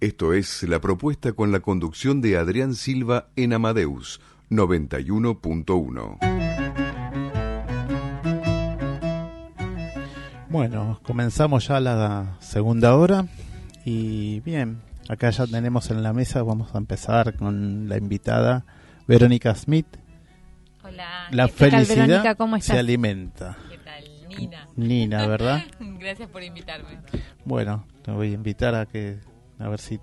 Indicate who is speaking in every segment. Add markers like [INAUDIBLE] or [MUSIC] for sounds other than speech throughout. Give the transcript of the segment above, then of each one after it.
Speaker 1: Esto es la propuesta con la conducción de Adrián Silva en Amadeus 91.1.
Speaker 2: Bueno, comenzamos ya la segunda hora y bien, acá ya tenemos en la mesa, vamos a empezar con la invitada Verónica Smith.
Speaker 3: Hola.
Speaker 2: La
Speaker 3: ¿Qué tal,
Speaker 2: felicidad
Speaker 3: Verónica? ¿Cómo
Speaker 2: se
Speaker 3: estás?
Speaker 2: alimenta.
Speaker 3: ¿Qué tal? Nina.
Speaker 2: Nina, ¿verdad? [LAUGHS]
Speaker 3: Gracias por invitarme.
Speaker 2: Bueno, te voy a invitar a que a ver si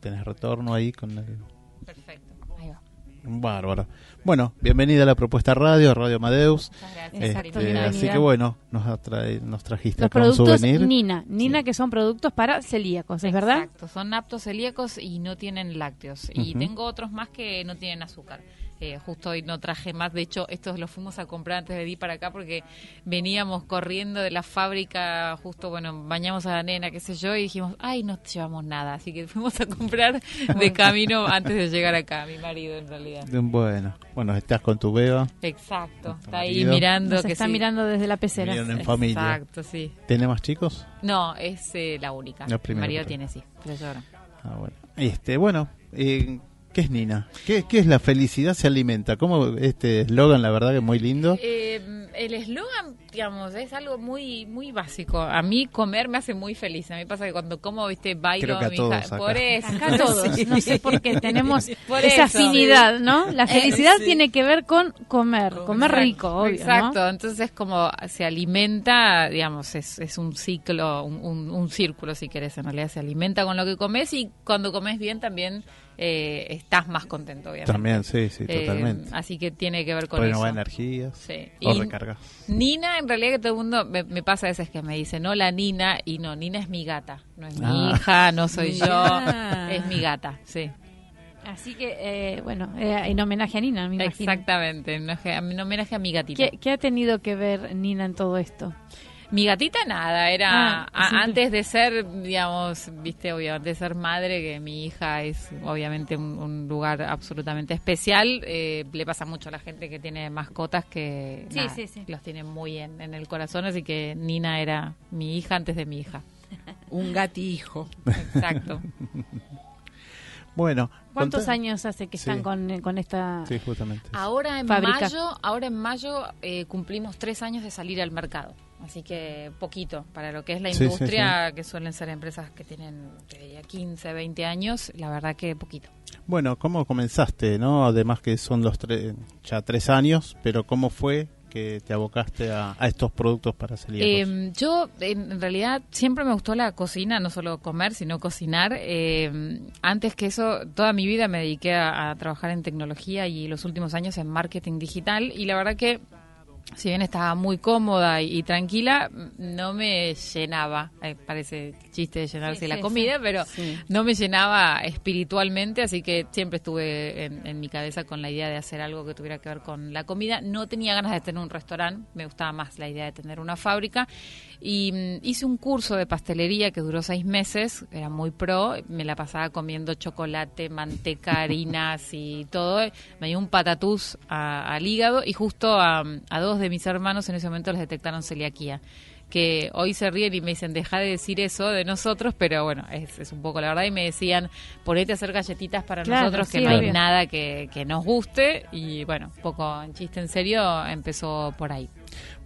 Speaker 2: tenés retorno ahí con el
Speaker 3: Perfecto. Ahí va.
Speaker 2: bárbaro. Bueno, bienvenida a la propuesta radio, Radio Amadeus.
Speaker 3: Muchas gracias.
Speaker 2: Este, así que bueno, nos, atrae- nos trajiste
Speaker 4: Los
Speaker 2: acá un
Speaker 4: productos
Speaker 2: souvenir.
Speaker 4: Nina, Nina que son productos para celíacos, ¿es verdad?
Speaker 3: Exacto. Son aptos celíacos y no tienen lácteos. Y
Speaker 2: Ujú.
Speaker 3: tengo otros más que no tienen azúcar. Eh, justo hoy no traje más. De hecho, estos los fuimos a comprar antes de ir para acá porque veníamos corriendo de la fábrica. Justo, bueno, bañamos a la nena, qué sé yo, y dijimos, ay, no llevamos nada. Así que [LAUGHS] fuimos a comprar de camino antes de llegar acá. Mi marido, en realidad.
Speaker 2: Bueno, bueno, estás con tu beba,
Speaker 3: Exacto.
Speaker 2: Tu
Speaker 3: Está ahí mirando.
Speaker 4: Nos
Speaker 3: que
Speaker 4: está
Speaker 3: sí.
Speaker 4: mirando desde la pecera.
Speaker 2: Miran en familia.
Speaker 3: Exacto, sí.
Speaker 2: ¿Tiene más chicos?
Speaker 3: No, es eh, la única.
Speaker 2: La
Speaker 3: Mi marido
Speaker 2: pero-
Speaker 3: tiene, sí. pero yo no.
Speaker 2: Ah, bueno. Este, bueno, eh, ¿qué es Nina? ¿Qué, ¿Qué es la felicidad se alimenta? ¿Cómo este eslogan, la verdad que es muy lindo?
Speaker 3: Eh, el eslogan, digamos, es algo muy muy básico. A mí comer me hace muy feliz. A mí pasa que cuando como, viste, bailo
Speaker 2: Creo que a
Speaker 3: mi
Speaker 2: todos
Speaker 3: hija-. Por [LAUGHS] eso.
Speaker 4: Acá todos,
Speaker 3: Sí.
Speaker 4: no sé por qué tenemos [LAUGHS]
Speaker 3: Por
Speaker 4: esa
Speaker 3: eso.
Speaker 4: afinidad, ¿no? La felicidad
Speaker 3: sí.
Speaker 4: tiene que ver con comer, comer
Speaker 3: Exacto,
Speaker 4: rico, obvio,
Speaker 3: Exacto,
Speaker 4: ¿no?
Speaker 3: entonces como se alimenta, digamos, es, es un ciclo, un, un- un círculo si querés, en realidad se alimenta con lo que comes y cuando comes bien también eh, estás más contento, obviamente.
Speaker 2: También, sí, sí,
Speaker 3: Eh,
Speaker 2: totalmente.
Speaker 3: así que tiene que ver con
Speaker 2: Renueva
Speaker 3: eso.
Speaker 2: energías
Speaker 3: Sí.
Speaker 2: o recargas.
Speaker 3: Nina, en realidad que todo el mundo me, me pasa a veces que me dice, no la Nina, y no, Nina es mi gata, no es mi
Speaker 2: Ah.
Speaker 3: hija, no soy yo,
Speaker 4: Ah.
Speaker 3: es mi gata, sí.
Speaker 4: Así que, eh, bueno, eh, en homenaje a Nina, me imagino.
Speaker 3: Exactamente, en homenaje- en homenaje a mi gatita.
Speaker 4: ¿Qué, qué ha tenido que ver Nina en todo esto?
Speaker 3: Mi gatita nada, era
Speaker 4: Ah,
Speaker 3: a- antes de ser, digamos, viste, obviamente de ser madre, que mi hija es obviamente un, un lugar absolutamente especial, eh, le pasa mucho a la gente que tiene mascotas que
Speaker 4: Sí,
Speaker 3: nada,
Speaker 4: sí, sí.
Speaker 3: los tiene muy en, en el corazón, así que Nina era mi hija antes de mi hija. [LAUGHS]
Speaker 5: Un gatijo.
Speaker 3: Exacto. [LAUGHS]
Speaker 2: Bueno,
Speaker 4: ¿Cuántos
Speaker 2: contá-
Speaker 4: años hace que
Speaker 2: Sí.
Speaker 4: están con, con esta...
Speaker 2: Sí, justamente.
Speaker 3: Ahora en
Speaker 4: Fábrica.
Speaker 3: mayo, ahora en mayo eh, cumplimos tres años de salir al mercado, así que poquito para lo que es la
Speaker 2: Sí, sí,
Speaker 3: industria, que suelen ser empresas que tienen diría, 15, 20 años, la verdad que poquito.
Speaker 2: Bueno, ¿cómo comenzaste, no? Además que son los tres, ya tres años, pero ¿cómo fue que te abocaste a, a estos productos para celíacos?
Speaker 3: Eh, yo, en en realidad, siempre me gustó la cocina, no solo comer, sino cocinar. Eh, antes que eso, toda mi vida me dediqué a, a trabajar en tecnología y los últimos años en marketing digital. Y la verdad que, si bien estaba muy cómoda y, tranquila, no me llenaba. Eh, parece chiste de llenarse
Speaker 4: Sí,
Speaker 3: la comida, pero no me llenaba espiritualmente, así que siempre estuve en, en mi cabeza con la idea de hacer algo que tuviera que ver con la comida. No tenía ganas de tener un restaurante, me gustaba más la idea de tener una fábrica. Y mm, hice un curso de pastelería que duró seis meses, era muy pro, me la pasaba comiendo chocolate, manteca, [LAUGHS] harinas y todo. Me dio un patatús a- al hígado y justo a, a dos de mis hermanos en ese momento les detectaron celiaquía que hoy se ríen y me dicen, deja de decir eso de nosotros, pero bueno, es, es un poco la verdad. Y me decían, ponete a hacer galletitas para
Speaker 4: Claro,
Speaker 3: nosotros, que
Speaker 4: sí,
Speaker 3: no hay nada que, que nos guste. Y bueno, un poco en chiste en serio, empezó por ahí.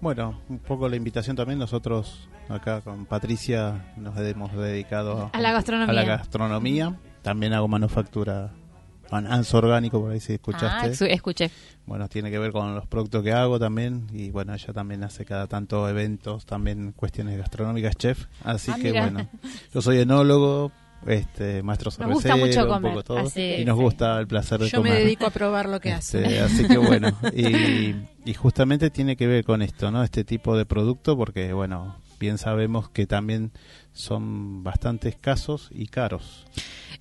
Speaker 2: Bueno, un poco la invitación también. Nosotros acá con Patricia nos hemos dedicado
Speaker 4: A la gastronomía.
Speaker 2: a la gastronomía. También hago manufactura Anso Orgánico, por ahí si escuchaste.
Speaker 3: Ah, escuché.
Speaker 2: Bueno, tiene que ver con los productos que hago también. Y bueno, ella también hace cada tanto eventos, también cuestiones gastronómicas, chef. Así
Speaker 3: Ah,
Speaker 2: que
Speaker 3: mira.
Speaker 2: bueno, yo soy enólogo, este, maestro
Speaker 4: Nos gusta
Speaker 2: cervecero,
Speaker 4: mucho
Speaker 2: un
Speaker 4: comer,
Speaker 2: poco todo.
Speaker 4: así
Speaker 2: y nos
Speaker 4: sí.
Speaker 2: gusta el placer de
Speaker 5: Yo me
Speaker 2: comer.
Speaker 5: dedico a probar lo que hace.
Speaker 2: Este, [LAUGHS] así que bueno, [LAUGHS] y, y justamente tiene que ver con esto, ¿no? Este tipo de producto, porque bueno, bien sabemos que también son bastante escasos y caros.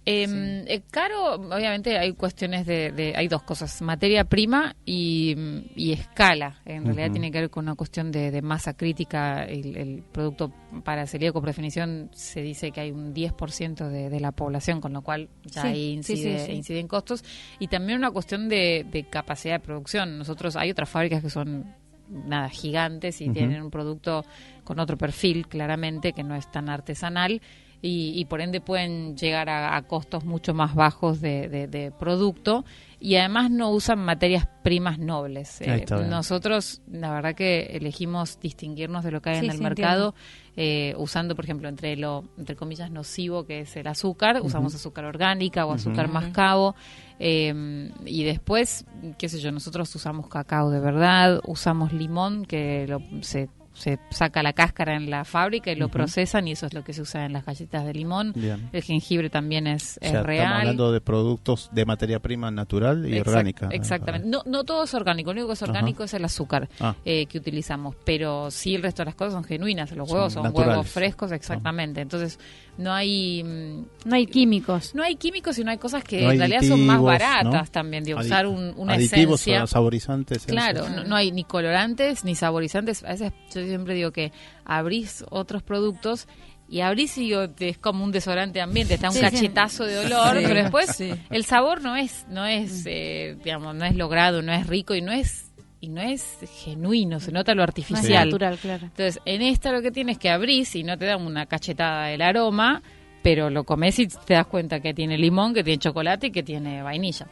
Speaker 3: Eh, eh, caro, obviamente hay cuestiones de, de- hay dos cosas, materia prima y, y escala. En realidad tiene que ver con una cuestión de, de masa crítica. El, el producto para celíaco por definición se dice que hay un 10% de, de la población, con lo cual ya
Speaker 4: Sí,
Speaker 3: ahí incide,
Speaker 4: sí, sí.
Speaker 3: incide en costos. Y también una cuestión de, de capacidad de producción. Nosotros hay otras fábricas que son nada gigantes y tienen un producto con otro perfil claramente que no es tan artesanal y, y por ende pueden llegar a, a costos mucho más bajos de, de- de producto y además no usan materias primas nobles.
Speaker 2: Bien.
Speaker 3: nosotros, la verdad que elegimos distinguirnos de lo que hay
Speaker 4: Sí,
Speaker 3: en el
Speaker 4: sí,
Speaker 3: mercado eh, usando, por ejemplo, entre lo, entre comillas, nocivo que es el azúcar, usamos azúcar orgánica o azúcar mascabo. eh, y después, qué sé yo, nosotros usamos cacao de verdad, usamos limón que lo, se, se saca la cáscara en la fábrica y lo procesan y eso es lo que se usa en las galletas de limón.
Speaker 2: Bien.
Speaker 3: El jengibre también es,
Speaker 2: O
Speaker 3: es
Speaker 2: sea,
Speaker 3: real.
Speaker 2: estamos hablando de productos de materia prima natural y
Speaker 3: Exact-
Speaker 2: orgánica.
Speaker 3: Exactamente. No, no todo es orgánico, lo único que es
Speaker 2: Ajá.
Speaker 3: orgánico es el azúcar
Speaker 2: Ah.
Speaker 3: eh, que utilizamos, pero sí el resto de las cosas son genuinas, los huevos son huevos frescos, exactamente. Entonces, no hay mm,
Speaker 4: No hay químicos.
Speaker 3: no hay químicos y no hay cosas que
Speaker 2: No hay
Speaker 3: en realidad son más baratas
Speaker 2: ¿no?
Speaker 3: también de usar un- una
Speaker 2: Aditivos
Speaker 3: esencia.
Speaker 2: o saborizantes.
Speaker 3: Claro, no, no hay ni colorantes ni saborizantes. A veces yo siempre digo que abrís otros productos y abrís y digo, es como un desodorante ambiente, está un
Speaker 4: Sí, sí.
Speaker 3: cachetazo de olor,
Speaker 5: Sí,
Speaker 3: pero después
Speaker 5: sí.
Speaker 3: el sabor no es, no es, eh, digamos, no es logrado, no es rico y no es y no es genuino, se nota lo
Speaker 4: No es
Speaker 3: artificial.
Speaker 4: natural, claro.
Speaker 3: Entonces, en esta lo que tienes que abrís y no te da una cachetada del aroma, pero lo comes y te das cuenta que tiene limón, que tiene chocolate y que tiene vainilla.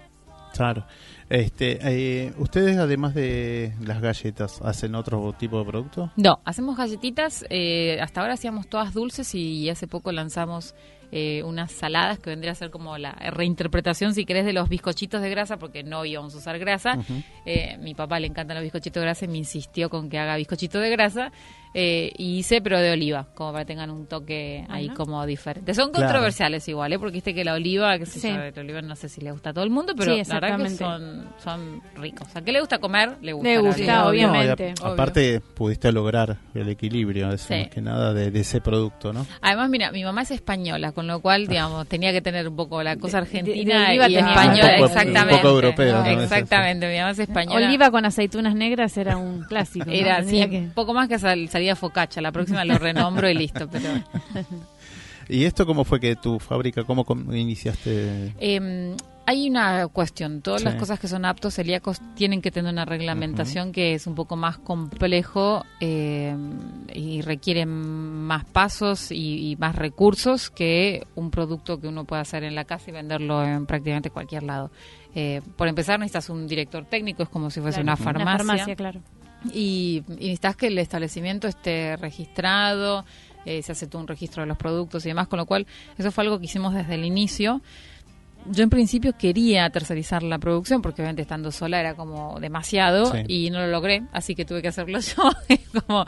Speaker 2: Claro. Este, eh, ¿Ustedes, además de las galletas, hacen otro tipo de producto?
Speaker 3: No, hacemos galletitas. eh, hasta ahora hacíamos todas dulces y hace poco lanzamos eh, unas saladas que vendría a ser como la reinterpretación, si querés, de los bizcochitos de grasa, porque no íbamos a usar grasa. Eh, mi papá le encantan los bizcochitos de grasa y me insistió con que haga bizcochito de grasa. Eh, y hice, pero de oliva, como para que tengan un toque ahí
Speaker 4: Ajá.
Speaker 3: como diferente. Son
Speaker 2: Claro.
Speaker 3: controversiales igual, ¿eh? porque viste que la oliva, que
Speaker 4: Sí.
Speaker 3: la oliva no sé si le gusta a todo el mundo, pero
Speaker 4: Sí,
Speaker 3: la verdad que son, son ricos. O sea, ¿qué le gusta comer? Le gusta.
Speaker 4: Le
Speaker 3: la
Speaker 4: gusta.
Speaker 2: No,
Speaker 4: obviamente.
Speaker 2: a- aparte, pudiste lograr el equilibrio,
Speaker 3: Sí.
Speaker 2: más que nada, de, de ese producto, ¿no?
Speaker 3: Además, mira, mi mamá es española, con lo cual, digamos, tenía que tener un poco la cosa
Speaker 4: De-
Speaker 3: argentina
Speaker 4: de oliva
Speaker 3: y
Speaker 4: tenía
Speaker 3: española,
Speaker 4: un poco-
Speaker 3: exactamente.
Speaker 2: un poco europeo, ¿no?
Speaker 3: Exactamente, mi mamá es española.
Speaker 4: Oliva con aceitunas negras era un clásico. ¿no?
Speaker 3: Era así,
Speaker 4: Tenía que-
Speaker 3: un poco más que sal- salía focacha. La próxima lo renombro y listo. Pero [LAUGHS]
Speaker 2: ¿Y esto cómo fue que tu fábrica, cómo com- iniciaste?
Speaker 3: eh, hay una cuestión. Todas
Speaker 2: Sí.
Speaker 3: las cosas que son aptos celíacos tienen que tener una reglamentación que es un poco más complejo eh, y requiere más pasos y, y más recursos que un producto que uno puede hacer en la casa y venderlo en prácticamente cualquier lado. Eh, por empezar, necesitas un director técnico, es como si fuese
Speaker 4: Claro,
Speaker 3: una farmacia.
Speaker 4: farmacia, claro.
Speaker 3: Y, y necesitas que el establecimiento esté registrado, eh, se hace todo un registro de los productos y demás, con lo cual eso fue algo que hicimos desde el inicio. Yo en principio quería tercerizar la producción porque obviamente estando sola era como demasiado
Speaker 2: Sí.
Speaker 3: y no lo logré, así que tuve que hacerlo [LAUGHS] yo. como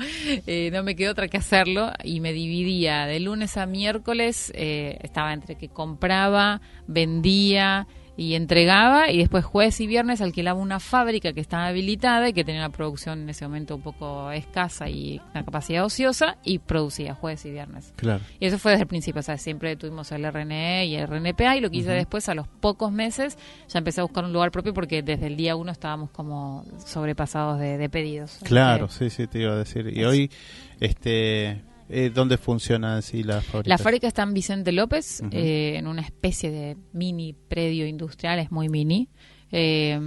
Speaker 3: eh, no me quedó otra que hacerlo y me dividía de lunes a miércoles, eh, estaba entre que compraba, vendía y entregaba y después jueves y viernes alquilaba una fábrica que estaba habilitada y que tenía una producción en ese momento un poco escasa y una capacidad ociosa y producía jueves y viernes.
Speaker 2: Claro.
Speaker 3: Y eso fue desde el principio, o sea, siempre tuvimos el RNE y el RNPA y lo que hice después, a los pocos meses, ya empecé a buscar un lugar propio porque desde el día uno estábamos como sobrepasados de, de pedidos.
Speaker 2: Claro,
Speaker 3: que
Speaker 2: sí, sí, te iba a decir. Y hoy, este, eh, ¿dónde funciona así la fábrica?
Speaker 3: La fábrica está en Vicente López, eh, en una especie de mini predio industrial, es muy mini. eh,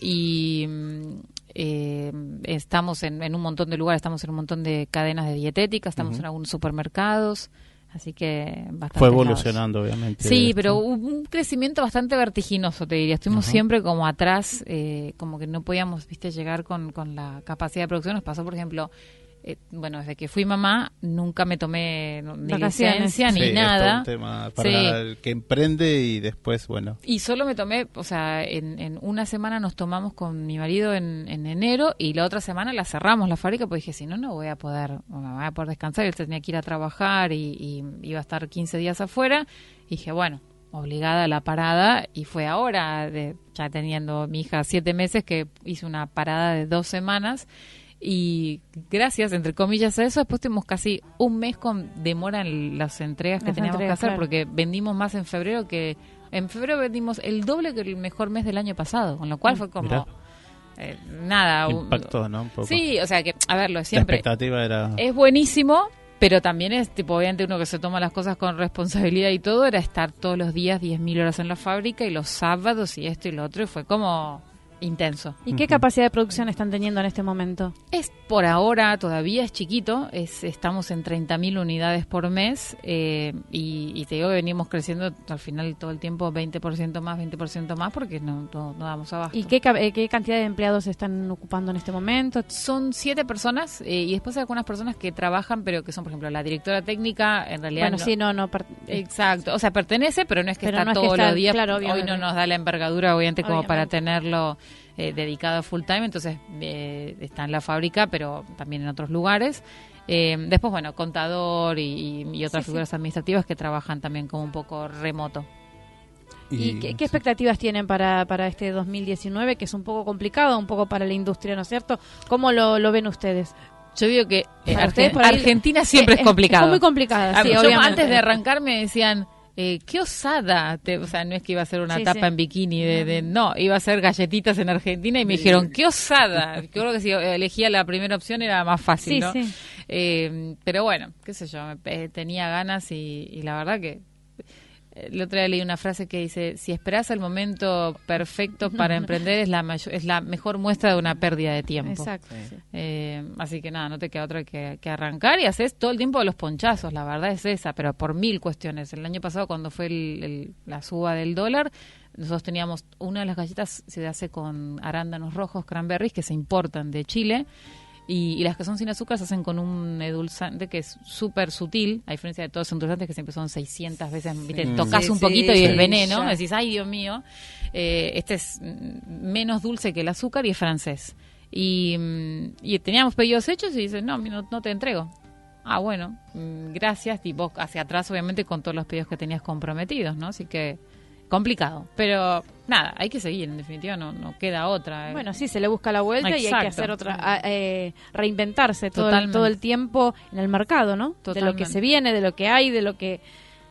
Speaker 3: y mm, eh, estamos en, en un montón de lugares, estamos en un montón de cadenas de dietética, estamos en algunos supermercados, así que bastante.
Speaker 2: Fue evolucionando, obviamente.
Speaker 3: Sí,
Speaker 2: esto.
Speaker 3: pero hubo un crecimiento bastante vertiginoso, te diría. Estuvimos siempre como atrás, eh, como que no podíamos, viste, llegar con, con la capacidad de producción. Nos pasó, por ejemplo, eh, bueno, desde que fui mamá, nunca me tomé ni
Speaker 4: Vacaciones.
Speaker 3: licencia
Speaker 2: Sí,
Speaker 3: ni
Speaker 2: es todo
Speaker 3: nada.
Speaker 2: un tema para
Speaker 3: Sí.
Speaker 2: el que emprende y después, bueno.
Speaker 3: Y solo me tomé, o sea, en, en una semana nos tomamos con mi marido en, en enero y la otra semana la cerramos la fábrica porque dije, si no, no voy a poder, no voy a poder descansar. Él tenía que ir a trabajar y, y iba a estar 15 días afuera. Y dije, bueno, obligada a la parada y fue ahora, de, ya teniendo mi hija siete meses, que hice una parada de dos semanas. Y gracias, entre comillas, a eso, después tuvimos casi un mes con demora en las entregas que
Speaker 4: Las
Speaker 3: teníamos
Speaker 4: entregas,
Speaker 3: que hacer,
Speaker 4: claro.
Speaker 3: porque vendimos más en febrero que... En febrero vendimos el doble que el mejor mes del año pasado, con lo cual fue como...
Speaker 2: Mirá.
Speaker 3: eh, nada. un-
Speaker 2: Impactó, ¿no? Un poco.
Speaker 3: Sí, o sea que, a ver, lo de
Speaker 2: La
Speaker 3: siempre.
Speaker 2: expectativa era...
Speaker 3: Es buenísimo, pero también es, tipo, obviamente uno que se toma las cosas con responsabilidad y todo, era estar todos los días 10.000 horas en la fábrica y los sábados y esto y lo otro, y fue como intenso.
Speaker 4: ¿Y qué capacidad de producción están teniendo en este momento?
Speaker 3: Es por ahora, todavía es chiquito, es, estamos en 30.000 unidades por mes eh, y, y te digo que venimos creciendo al final todo el tiempo 20% más, 20% más porque no, no, no damos abasto.
Speaker 4: ¿Y qué, eh, qué cantidad de empleados están ocupando en este momento?
Speaker 3: Son siete personas eh, y después hay algunas personas que trabajan, pero que son, por ejemplo, la directora técnica, en realidad...
Speaker 4: Bueno,
Speaker 3: no-
Speaker 4: sí, no, no. par-
Speaker 3: Exacto, o sea, pertenece, pero no es que
Speaker 4: Pero
Speaker 3: está
Speaker 4: no es que
Speaker 3: todos
Speaker 4: está-
Speaker 3: los días.
Speaker 4: claro,
Speaker 3: Hoy no nos da la envergadura, obviamente, como para tenerlo eh, dedicado full time, entonces eh, está en la fábrica, pero también en otros lugares. Eh, después, bueno, contador y, otras
Speaker 4: Sí, sí.
Speaker 3: figuras administrativas que trabajan también como un poco remoto.
Speaker 4: ¿Y, qué, qué
Speaker 2: sí.
Speaker 4: expectativas tienen para, para este 2019, que es un poco complicado, un poco para la industria, ¿no es cierto? ¿Cómo lo, lo ven ustedes?
Speaker 3: Yo digo que eh,
Speaker 4: ustedes ahí-
Speaker 3: Argentina siempre
Speaker 4: Eh,
Speaker 3: es complicado.
Speaker 4: Fue muy complicada,
Speaker 3: Ah,
Speaker 4: sí,
Speaker 3: yo
Speaker 4: obviamente.
Speaker 3: antes de arrancar me decían, eh, qué osada, te- o sea, no es que iba a ser una
Speaker 4: Sí,
Speaker 3: tapa
Speaker 4: sí.
Speaker 3: en bikini, de, de- no, iba a ser galletitas en Argentina y me dijeron, qué osada. Yo creo que si elegía la primera opción era más fácil,
Speaker 4: Sí,
Speaker 3: ¿no?
Speaker 4: sí.
Speaker 3: Eh, pero bueno, qué sé yo, me- eh, tenía ganas y, y la verdad que el otro día leí una frase que dice, si esperas el momento perfecto para [LAUGHS] emprender es la, es la mejor muestra de una pérdida de tiempo.
Speaker 4: Exacto. sí.
Speaker 3: Eh, así que nada, no te queda otra que, que arrancar y haces todo el tiempo los ponchazos, la verdad es esa, pero por mil cuestiones. El año pasado cuando fue el- el- la suba del dólar, nosotros teníamos una de las galletas se hace con arándanos rojos, cranberries, que se importan de Chile. Y, y las que son sin azúcar se hacen con un edulzante que es súper sutil, a diferencia de todos los endulzantes que siempre son 600 veces, ¿viste?
Speaker 2: Mm.
Speaker 3: tocas
Speaker 5: Sí,
Speaker 3: un
Speaker 5: sí,
Speaker 3: poquito y
Speaker 5: sí,
Speaker 3: es veneno,
Speaker 5: ya.
Speaker 3: decís, ay Dios mío, Eh, este es menos dulce que el azúcar y es francés. Y, mm, y teníamos pedidos hechos y dicen, no, no, no te entrego. Ah, bueno, mm, gracias. Y vos hacia atrás, obviamente, con todos los pedidos que tenías comprometidos, ¿no? Así que complicado. Pero nada, hay que seguir, en definitiva, no, no queda otra.
Speaker 4: Bueno, sí, se le busca la vuelta y hay que hacer otra, eh, reinventarse todo el, todo el tiempo en el mercado, ¿no? De lo que se viene, de lo que hay, de lo que,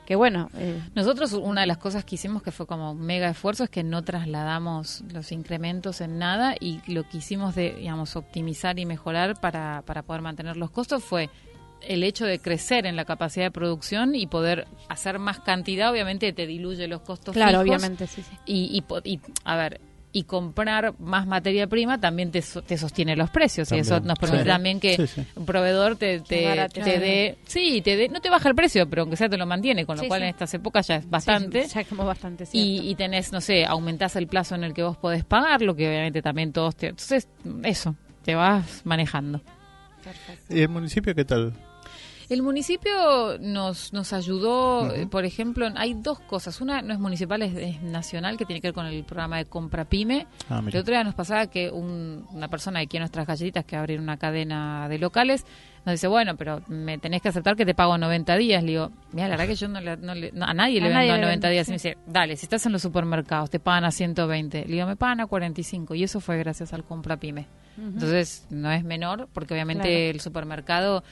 Speaker 4: que bueno, eh,
Speaker 3: Nosotros una de las cosas que hicimos que fue como un mega esfuerzo es que no trasladamos los incrementos en nada y lo que hicimos de, digamos, optimizar y mejorar para, para poder mantener los costos fue el hecho de crecer en la capacidad de producción y poder hacer más cantidad, obviamente te diluye los costos
Speaker 4: claro,
Speaker 3: fijos
Speaker 4: obviamente, sí, sí.
Speaker 3: y, y, po- y, a ver y comprar más materia prima también te, te sostiene los precios y eso nos permite
Speaker 2: sí.
Speaker 3: también que
Speaker 2: Sí, sí.
Speaker 3: un proveedor te, te, te dé sí te dé no te baja el precio pero aunque sea te lo mantiene con lo
Speaker 4: Sí,
Speaker 3: cual
Speaker 4: sí.
Speaker 3: en estas épocas ya es bastante
Speaker 4: Sí, ya como bastante
Speaker 3: y, y tenés no sé aumentás el plazo en el que vos podés pagar lo que obviamente también todos te entonces eso te vas manejando
Speaker 2: ¿Y el municipio qué tal?
Speaker 3: El municipio nos, nos ayudó, eh, por ejemplo, hay dos cosas. Una no es municipal, es, es nacional, que tiene que ver con el programa de compra pyme.
Speaker 2: Ah,
Speaker 3: El otro día nos pasaba que un- una persona de aquí en nuestras galletitas que abre una cadena de locales nos dice, bueno, pero me tenés que aceptar que te pago 90 días. Le digo, mira, la verdad que yo no, le- no le- no, a nadie
Speaker 4: A
Speaker 3: le
Speaker 4: nadie
Speaker 3: vendo
Speaker 4: le
Speaker 3: 90
Speaker 4: vendo,
Speaker 3: días.
Speaker 4: sí.
Speaker 3: Y me dice, dale, si estás en los supermercados, te pagan a 120. Le digo, me pagan a 45. Y eso fue gracias al compra pyme. Entonces, no es menor, porque obviamente
Speaker 4: Claro.
Speaker 3: el supermercado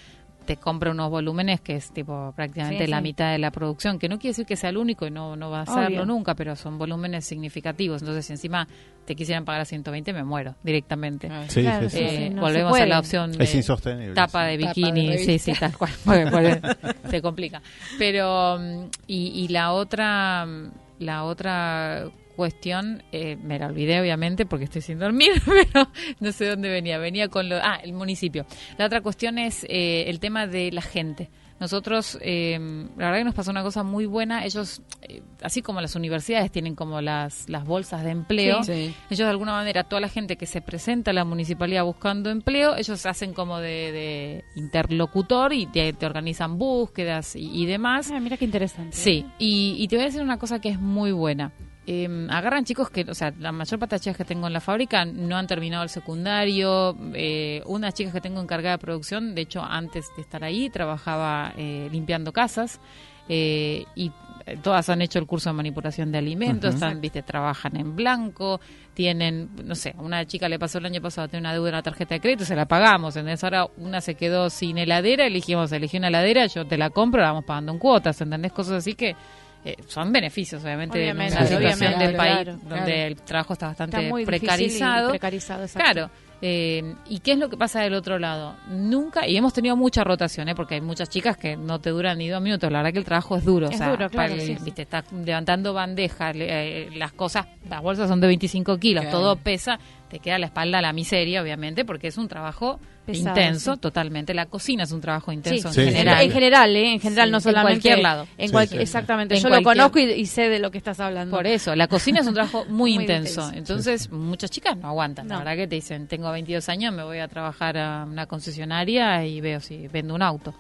Speaker 3: te compra unos volúmenes que es tipo prácticamente
Speaker 4: Sí,
Speaker 3: la
Speaker 4: sí.
Speaker 3: mitad de la producción, que no quiere decir que sea el único y no, no va a serlo nunca, pero son volúmenes significativos. Entonces, si encima te quisieran pagar a 120, me muero directamente.
Speaker 2: Sí,
Speaker 4: Claro,
Speaker 2: sí,
Speaker 4: sí.
Speaker 3: Eh,
Speaker 4: sí, no se
Speaker 3: volvemos a la opción
Speaker 2: Es
Speaker 3: de
Speaker 2: insostenible.
Speaker 3: tapa de.
Speaker 5: Tapa
Speaker 3: bikini,
Speaker 5: de
Speaker 3: sí, sí, tal cual, [LAUGHS] porque- porque [LAUGHS] se complica. Pero, mm, y, y la otra, mm, la otra cuestión, eh, me la olvidé obviamente porque estoy sin dormir, [LAUGHS] pero no sé dónde venía, venía con lo, ah, el municipio. La otra cuestión es eh, el tema de la gente. Nosotros, eh, la verdad que nos pasó una cosa muy buena. Ellos, eh, así como las universidades tienen como las, las bolsas de empleo,
Speaker 5: Sí.
Speaker 3: ellos de alguna manera, toda la gente que se presenta a la municipalidad buscando empleo, ellos hacen como de, de interlocutor y te, te organizan búsquedas y, y demás.
Speaker 4: Ah, mira qué interesante.
Speaker 3: Sí, y, y te voy a decir una cosa que es muy buena. Eh, agarran chicos que, o sea, la mayor parte de las chicas que tengo en la fábrica no han terminado el secundario. Eh, una chica que tengo encargada de producción, de hecho, antes de estar ahí, trabajaba eh, limpiando casas. eh, y eh, todas han hecho el curso de manipulación de alimentos, están, viste, trabajan en blanco, tienen, no sé, una chica le pasó el año pasado, tiene una deuda en la tarjeta de crédito, se la pagamos, entonces ahora una se quedó sin heladera, elegimos, elegí una heladera, yo te la compro, la vamos pagando en cuotas, ¿entendés? Cosas así que eh, son beneficios, obviamente,
Speaker 4: Obviamente,
Speaker 3: en una situación
Speaker 5: obviamente,
Speaker 3: del país
Speaker 5: claro,
Speaker 3: donde
Speaker 5: claro.
Speaker 3: el trabajo está bastante
Speaker 4: Está muy
Speaker 3: precarizado.
Speaker 4: precarizado.
Speaker 3: Claro. eh, ¿Y qué es lo que pasa del otro lado? Nunca, y hemos tenido mucha rotación, ¿eh? porque hay muchas chicas que no te duran ni dos minutos. La verdad que el trabajo es duro.
Speaker 4: Es
Speaker 3: o sea,
Speaker 4: duro, claro,
Speaker 3: para el-
Speaker 4: sí.
Speaker 3: Viste, estás levantando bandejas, eh, las cosas, las bolsas son de 25 kilos, todo pesa, te queda la espalda la miseria, obviamente, porque es un trabajo
Speaker 4: Pesado,
Speaker 3: intenso,
Speaker 4: sí.
Speaker 3: totalmente. La cocina es un trabajo intenso
Speaker 2: Sí.
Speaker 3: en
Speaker 2: Sí.
Speaker 3: general.
Speaker 4: En general, ¿eh? En general, no
Speaker 3: en
Speaker 4: solamente.
Speaker 3: cualquier lado.
Speaker 4: En
Speaker 2: Sí,
Speaker 4: cual-
Speaker 2: sí, sí.
Speaker 4: Exactamente.
Speaker 3: En
Speaker 4: Yo
Speaker 3: cualquier-
Speaker 4: lo conozco y, y sé de lo que estás hablando.
Speaker 3: Por eso, la cocina es un trabajo [LAUGHS] muy,
Speaker 4: Muy
Speaker 3: intenso.
Speaker 4: intenso.
Speaker 3: Entonces, muchas chicas no aguantan. La verdad que te dicen, tengo 22 años, me voy a trabajar a una concesionaria y veo si vendo un auto.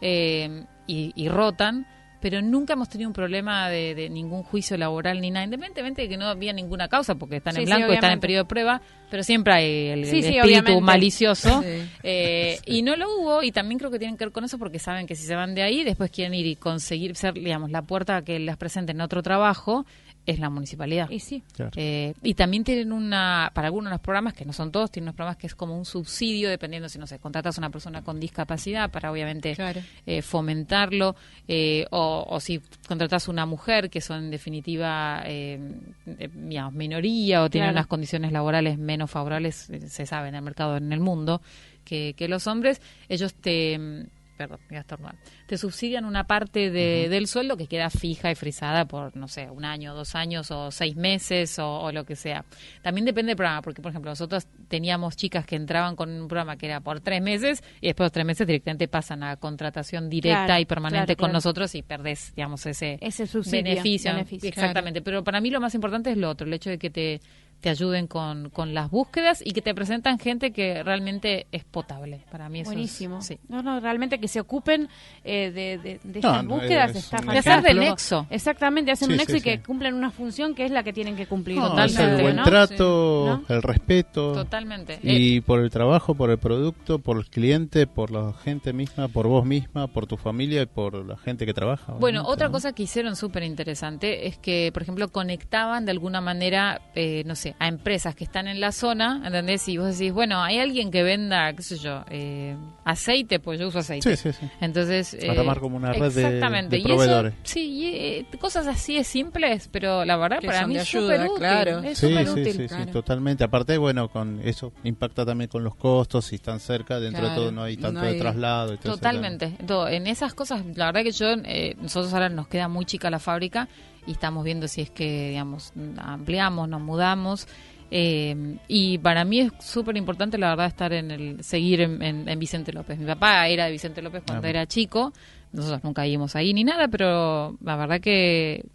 Speaker 3: Eh, y, y rotan, pero nunca hemos tenido un problema de, de ningún juicio laboral ni nada, independientemente de que no había ninguna causa, porque están
Speaker 4: Sí,
Speaker 3: en
Speaker 4: sí,
Speaker 3: blanco y están en periodo de prueba, pero siempre hay el,
Speaker 4: Sí,
Speaker 3: el
Speaker 4: sí,
Speaker 3: espíritu
Speaker 4: obviamente.
Speaker 3: malicioso.
Speaker 5: Sí.
Speaker 3: Eh, [LAUGHS] Y no lo hubo, y también creo que tienen que ver con eso porque saben que si se van de ahí, después quieren ir y conseguir ser, digamos, la puerta que les presenten en otro trabajo es la municipalidad.
Speaker 4: Y sí.
Speaker 2: Claro.
Speaker 3: Eh, y también tienen una, para algunos de los programas, que no son todos, tienen unos programas que es como un subsidio, dependiendo si, no sé, contratas a una persona con discapacidad para obviamente
Speaker 5: Claro.
Speaker 3: eh, fomentarlo, eh, o, o si contratas una mujer, que son en definitiva, eh, eh, digamos, minoría o tienen
Speaker 4: Claro.
Speaker 3: unas condiciones laborales menos favorables, eh, se sabe en el mercado, en el mundo, que, que los hombres, ellos te... Perdón, estornudar. Te subsidian una parte de, del sueldo que queda fija y frisada por, no sé, un año, dos años o seis meses o, o lo que sea. También depende del programa, porque, por ejemplo, nosotros teníamos chicas que entraban con un programa que era por tres meses y después de tres meses directamente pasan a contratación directa
Speaker 4: Claro,
Speaker 3: y permanente
Speaker 4: claro,
Speaker 3: con
Speaker 4: claro.
Speaker 3: nosotros y perdés, digamos, ese,
Speaker 4: Ese subsidio,
Speaker 3: beneficio.
Speaker 4: beneficio.
Speaker 3: Exactamente. Pero para mí lo más importante es lo otro, el hecho de que te, te ayuden con, con las búsquedas y que te presentan gente que realmente es potable. Para mí eso es-
Speaker 4: Buenísimo.
Speaker 3: sí.
Speaker 4: No, no, realmente que se ocupen eh, de, de- de
Speaker 2: No,
Speaker 4: estas
Speaker 2: no,
Speaker 4: búsquedas
Speaker 2: es
Speaker 4: está
Speaker 3: De hacer de nexo.
Speaker 4: Exactamente, hacen
Speaker 2: Sí,
Speaker 4: un nexo
Speaker 2: sí,
Speaker 4: y que cumplen una función que es la que tienen que cumplir.
Speaker 3: Totalmente,
Speaker 2: el buen
Speaker 4: ¿no?
Speaker 2: trato,
Speaker 4: Sí.
Speaker 2: el respeto.
Speaker 3: Totalmente. Eh,
Speaker 2: Y por el trabajo, por el producto, por el cliente, por la gente misma, por vos misma, por tu familia y por la gente que trabaja.
Speaker 3: Bueno, otra
Speaker 2: ¿no?
Speaker 3: cosa que hicieron súper interesante es que, por ejemplo, conectaban de alguna manera, eh, no sé, a empresas que están en la zona, ¿entendés? Y vos decís, bueno, hay alguien que venda, qué sé yo, eh, aceite, pues yo uso aceite.
Speaker 2: Sí, sí, sí.
Speaker 3: Entonces, eh,
Speaker 2: Armar como una red de- de
Speaker 3: Y eso,
Speaker 2: proveedores.
Speaker 3: sí, y, eh, cosas así es simples, pero la verdad
Speaker 5: Que
Speaker 3: para mí es súper útil.
Speaker 5: claro.
Speaker 3: Es
Speaker 2: Sí,
Speaker 3: súper
Speaker 2: sí,
Speaker 3: útil.
Speaker 2: sí, sí,
Speaker 5: claro.
Speaker 2: totalmente. Aparte, bueno, con eso impacta también con los costos, si están cerca, dentro
Speaker 5: Claro,
Speaker 2: de todo no hay tanto
Speaker 5: no hay-
Speaker 2: de traslado. y.
Speaker 3: Totalmente. Todo. En esas cosas, la verdad que yo, eh, nosotros ahora nos queda muy chica la fábrica y estamos viendo si es que, digamos, ampliamos, nos mudamos. eh, y para mí es súper importante, la verdad, estar en el, seguir en, en- en Vicente López. Mi papá era de Vicente López cuando
Speaker 2: Ah.
Speaker 3: era chico. Nosotros nunca íbamos ahí ni nada, pero la verdad que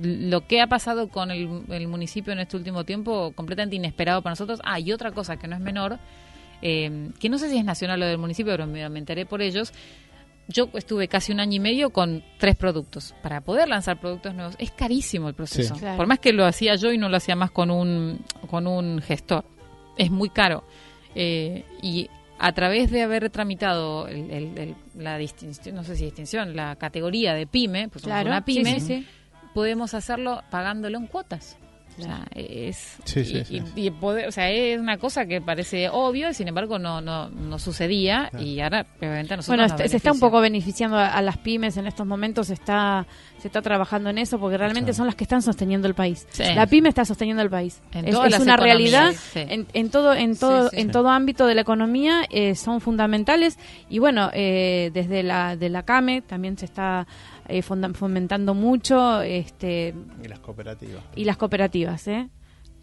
Speaker 3: lo que ha pasado con el, el municipio en este último tiempo, completamente inesperado para nosotros. Ah, y otra cosa que no es menor, eh, que no sé si es nacional o del municipio, pero me, me enteré por ellos. Yo estuve casi un año y medio con tres productos. Para poder lanzar productos nuevos es carísimo el proceso.
Speaker 4: Sí. Claro.
Speaker 3: Por más que lo hacía yo y no lo hacía más con un, con un gestor. Es muy caro. Eh, y a través de haber tramitado el- el- el- la distinción, no sé si distinción, la categoría de pyme, pues
Speaker 4: Claro,
Speaker 3: una
Speaker 4: sí,
Speaker 3: pyme,
Speaker 4: sí, sí.
Speaker 3: podemos hacerlo pagándolo en cuotas. O sea, es
Speaker 2: Sí, sí,
Speaker 3: y,
Speaker 2: sí.
Speaker 3: y- y poder- o sea, es una cosa que parece obvio y sin embargo no no, no sucedía
Speaker 2: Claro.
Speaker 3: y ahora obviamente nosotros
Speaker 4: Bueno,
Speaker 3: nos
Speaker 4: se está un poco beneficiando a, a las pymes en estos momentos, se está, se está trabajando en eso porque realmente
Speaker 2: Claro.
Speaker 4: son las que están sosteniendo el país.
Speaker 3: Sí.
Speaker 4: La pyme está sosteniendo el país.
Speaker 3: En
Speaker 4: es
Speaker 3: todas
Speaker 4: es
Speaker 3: las
Speaker 4: una realidad
Speaker 3: sí.
Speaker 4: en, en todo en todo
Speaker 5: Sí, sí.
Speaker 4: en todo ámbito de la economía eh, son fundamentales y bueno eh, desde la de la CAME también se está eh, fomentando mucho este
Speaker 2: Y las cooperativas.
Speaker 4: y las cooperativas, ¿eh?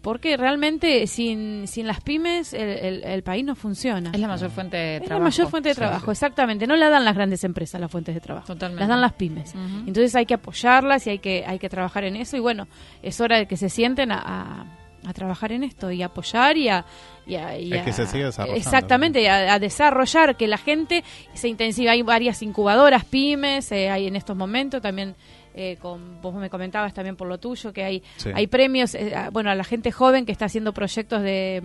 Speaker 4: porque realmente sin, sin las pymes el, el- el país no funciona.
Speaker 3: Es la mayor fuente de
Speaker 4: Es la
Speaker 3: trabajo.
Speaker 4: mayor fuente de trabajo,
Speaker 2: sí.
Speaker 4: exactamente. No la dan las grandes empresas las fuentes de trabajo.
Speaker 3: Totalmente.
Speaker 4: Las dan las pymes. Entonces hay que apoyarlas y hay que, hay que trabajar en eso. Y bueno, es hora de que se sienten a, a- a trabajar en esto y apoyar y a... Y a- y
Speaker 2: Es que se siga desarrollando.
Speaker 4: Exactamente, y a, a desarrollar, que la gente se intensiva. Hay varias incubadoras, pymes, eh, hay en estos momentos también... eh, con, vos me comentabas también por lo tuyo que hay
Speaker 2: Sí.
Speaker 4: hay premios eh, bueno a la gente joven que está haciendo proyectos de,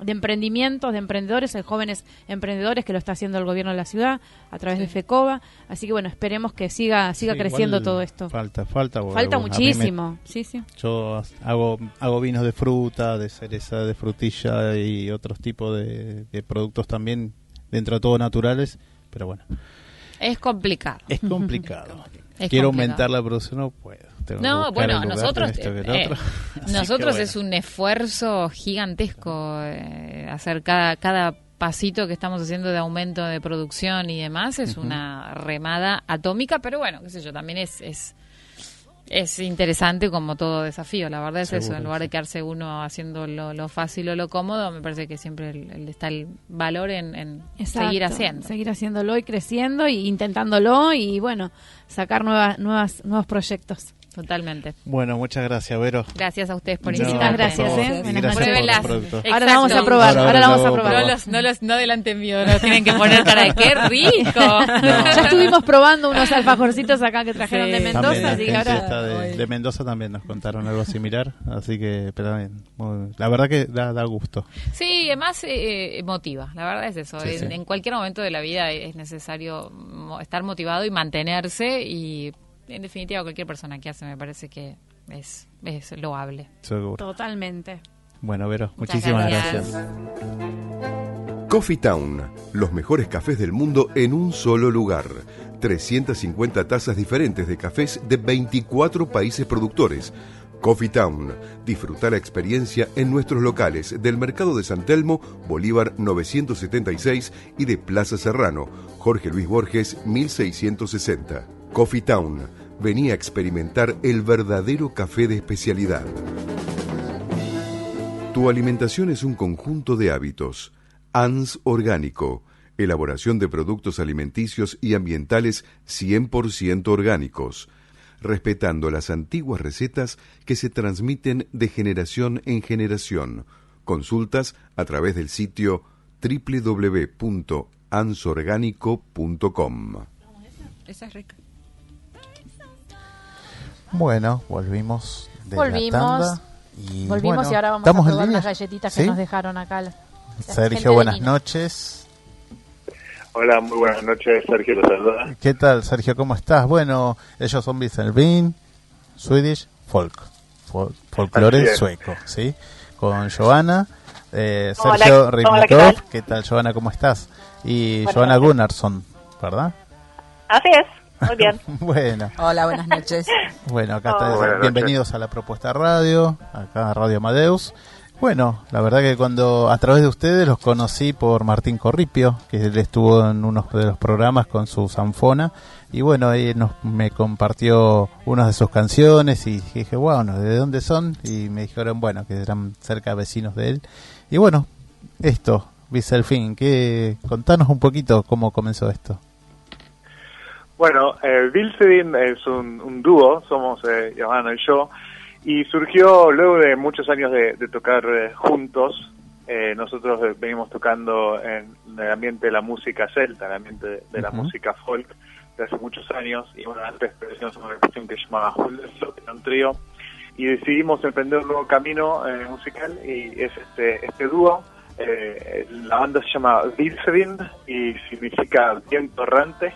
Speaker 4: de emprendimientos, de emprendedores, hay jóvenes emprendedores que lo está haciendo el gobierno de la ciudad a través de FECOBA. Así que bueno, esperemos que siga siga
Speaker 2: Sí,
Speaker 4: creciendo todo esto.
Speaker 2: Falta, falta.
Speaker 4: Falta
Speaker 2: bueno, me-
Speaker 4: muchísimo. Sí, sí.
Speaker 2: Yo hago, hago vinos de fruta, de cereza, de frutilla y otros tipos de, de productos también, dentro de todo naturales, pero bueno,
Speaker 3: Es complicado.
Speaker 2: es complicado. [LAUGHS]
Speaker 3: Es
Speaker 2: Quiero
Speaker 3: complicado.
Speaker 2: aumentar la producción, no puedo. Tengo
Speaker 3: No, bueno, nosotros,
Speaker 2: esto que el
Speaker 3: eh, [LAUGHS] nosotros
Speaker 2: que
Speaker 3: es un esfuerzo gigantesco eh, hacer cada, cada pasito que estamos haciendo de aumento de producción y demás es una remada atómica, pero bueno, qué sé yo, también es, es es interesante como todo desafío, la verdad es eso, en lugar de quedarse uno haciendo lo, lo fácil o lo cómodo, me parece que siempre el- el- está el valor en, en
Speaker 4: Exacto,
Speaker 3: seguir haciendo.
Speaker 4: Seguir haciéndolo y creciendo y intentándolo y bueno, sacar nuevas, nuevas, nuevos proyectos.
Speaker 3: Totalmente.
Speaker 2: Bueno, muchas gracias, Vero.
Speaker 3: Gracias a ustedes por
Speaker 2: No,
Speaker 3: invitarme.
Speaker 4: gracias. ¿eh?
Speaker 2: Y gracias por los.
Speaker 4: Ahora la vamos a probar,
Speaker 2: Ahora-
Speaker 4: ahora,
Speaker 2: ahora
Speaker 4: la vamos a probar.
Speaker 3: No los, no los, no delante mío, nos tienen que poner cara de qué [LAUGHS] rico.
Speaker 4: Ya estuvimos probando unos alfajorcitos acá que trajeron
Speaker 3: Sí.
Speaker 4: de Mendoza,
Speaker 2: También la
Speaker 4: así que
Speaker 2: gente
Speaker 4: ahora
Speaker 2: esta de, de Mendoza también nos contaron algo similar, así que, pero muy- la verdad que da, da gusto.
Speaker 3: Sí, además eh, motiva, la verdad es eso.
Speaker 2: Sí,
Speaker 3: en,
Speaker 2: sí.
Speaker 3: en cualquier momento de la vida es necesario estar motivado y mantenerse y en definitiva cualquier persona que hace me parece que es, es loable.
Speaker 2: Seguro.
Speaker 4: totalmente.
Speaker 2: Bueno, Vero,
Speaker 3: Muchas
Speaker 2: muchísimas
Speaker 3: gracias.
Speaker 2: gracias.
Speaker 1: Coffee Town, los mejores cafés del mundo en un solo lugar. 350 tazas diferentes de cafés de 24 países productores. Coffee Town, disfruta la experiencia en nuestros locales del Mercado de San Telmo, Bolívar 976 y de Plaza Serrano, Jorge Luis Borges 1660. Coffee Town, venía a experimentar el verdadero café de especialidad. Tu alimentación es un conjunto de hábitos. ANS Orgánico. Elaboración de productos alimenticios y ambientales 100% orgánicos. Respetando las antiguas recetas que se transmiten de generación en generación. Consultas a través del sitio www.ansorgánico.com.
Speaker 5: Esa es rica.
Speaker 2: Bueno, volvimos de
Speaker 4: Volvimos.
Speaker 2: la tanda. Y,
Speaker 4: Volvimos
Speaker 2: bueno,
Speaker 4: y ahora vamos a
Speaker 2: ¿estamos en
Speaker 4: probar unas galletitas
Speaker 2: ¿Sí?
Speaker 4: que nos dejaron acá. la-
Speaker 2: Sergio, buenas noches.
Speaker 6: Hola, muy buenas noches, Sergio.
Speaker 2: ¿Qué tal, Sergio? ¿Cómo estás? Bueno, ellos son Wieselbein, Swedish Folk, fol- folclore sueco, ¿sí? Con Joana, eh, Sergio
Speaker 7: hola, ¿qué tal?
Speaker 2: ¿qué tal, Joana? ¿Cómo estás? Y
Speaker 7: Buenas
Speaker 2: Joana. Gunnarsson, ¿verdad?
Speaker 7: Así es, muy bien. [LAUGHS]
Speaker 2: bueno,
Speaker 5: Hola, buenas noches. [LAUGHS]
Speaker 2: bueno, acá
Speaker 7: Hola.
Speaker 2: está. Bienvenidos a la propuesta radio, acá a Radio Amadeus. Bueno, la verdad que cuando a través de ustedes los conocí por Martín Corripio, que él estuvo en uno de los programas con su zanfona, y bueno, ahí nos, me compartió unas de sus canciones y dije, wow, ¿de dónde son? Y me dijeron, bueno, que eran cerca vecinos de él. Y bueno, esto, Wieselfin, que contanos un poquito cómo comenzó esto.
Speaker 6: Bueno, eh, Vilsedin es un, un dúo, somos eh, y yo, y surgió luego de muchos años de, de tocar eh, juntos. Eh, nosotros eh, venimos tocando en el ambiente de la música celta, en el ambiente de, de la música folk, de hace muchos años. Y bueno, antes pertenecíamos a una agrupación que se llamaba Hulderslot, que era un trío, y decidimos emprender un nuevo camino eh, musical, y es este, este dúo. La banda se llama Vilsedin y significa viento errante.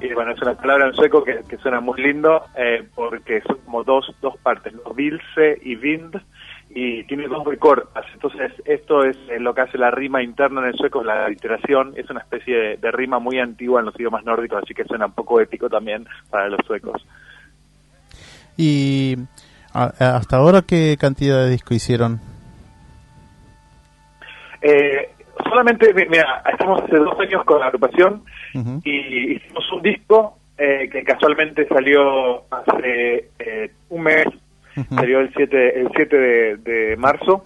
Speaker 6: Y bueno, es una palabra en sueco que, que suena muy lindo eh, porque son como dos, dos partes, ¿no? Vilse y Vind, y tiene dos recortas. Entonces, esto es eh, lo que hace la rima interna en el sueco, la literación. Es una especie de, de rima muy antigua en los idiomas nórdicos, así que suena un poco épico también para los suecos.
Speaker 2: Y a- hasta ahora, ¿qué cantidad de disco hicieron?
Speaker 6: Eh, solamente, mi- mira, estamos hace dos años con la agrupación y hicimos un disco eh, que casualmente salió hace eh, un mes salió el 7, el 7 de, de marzo.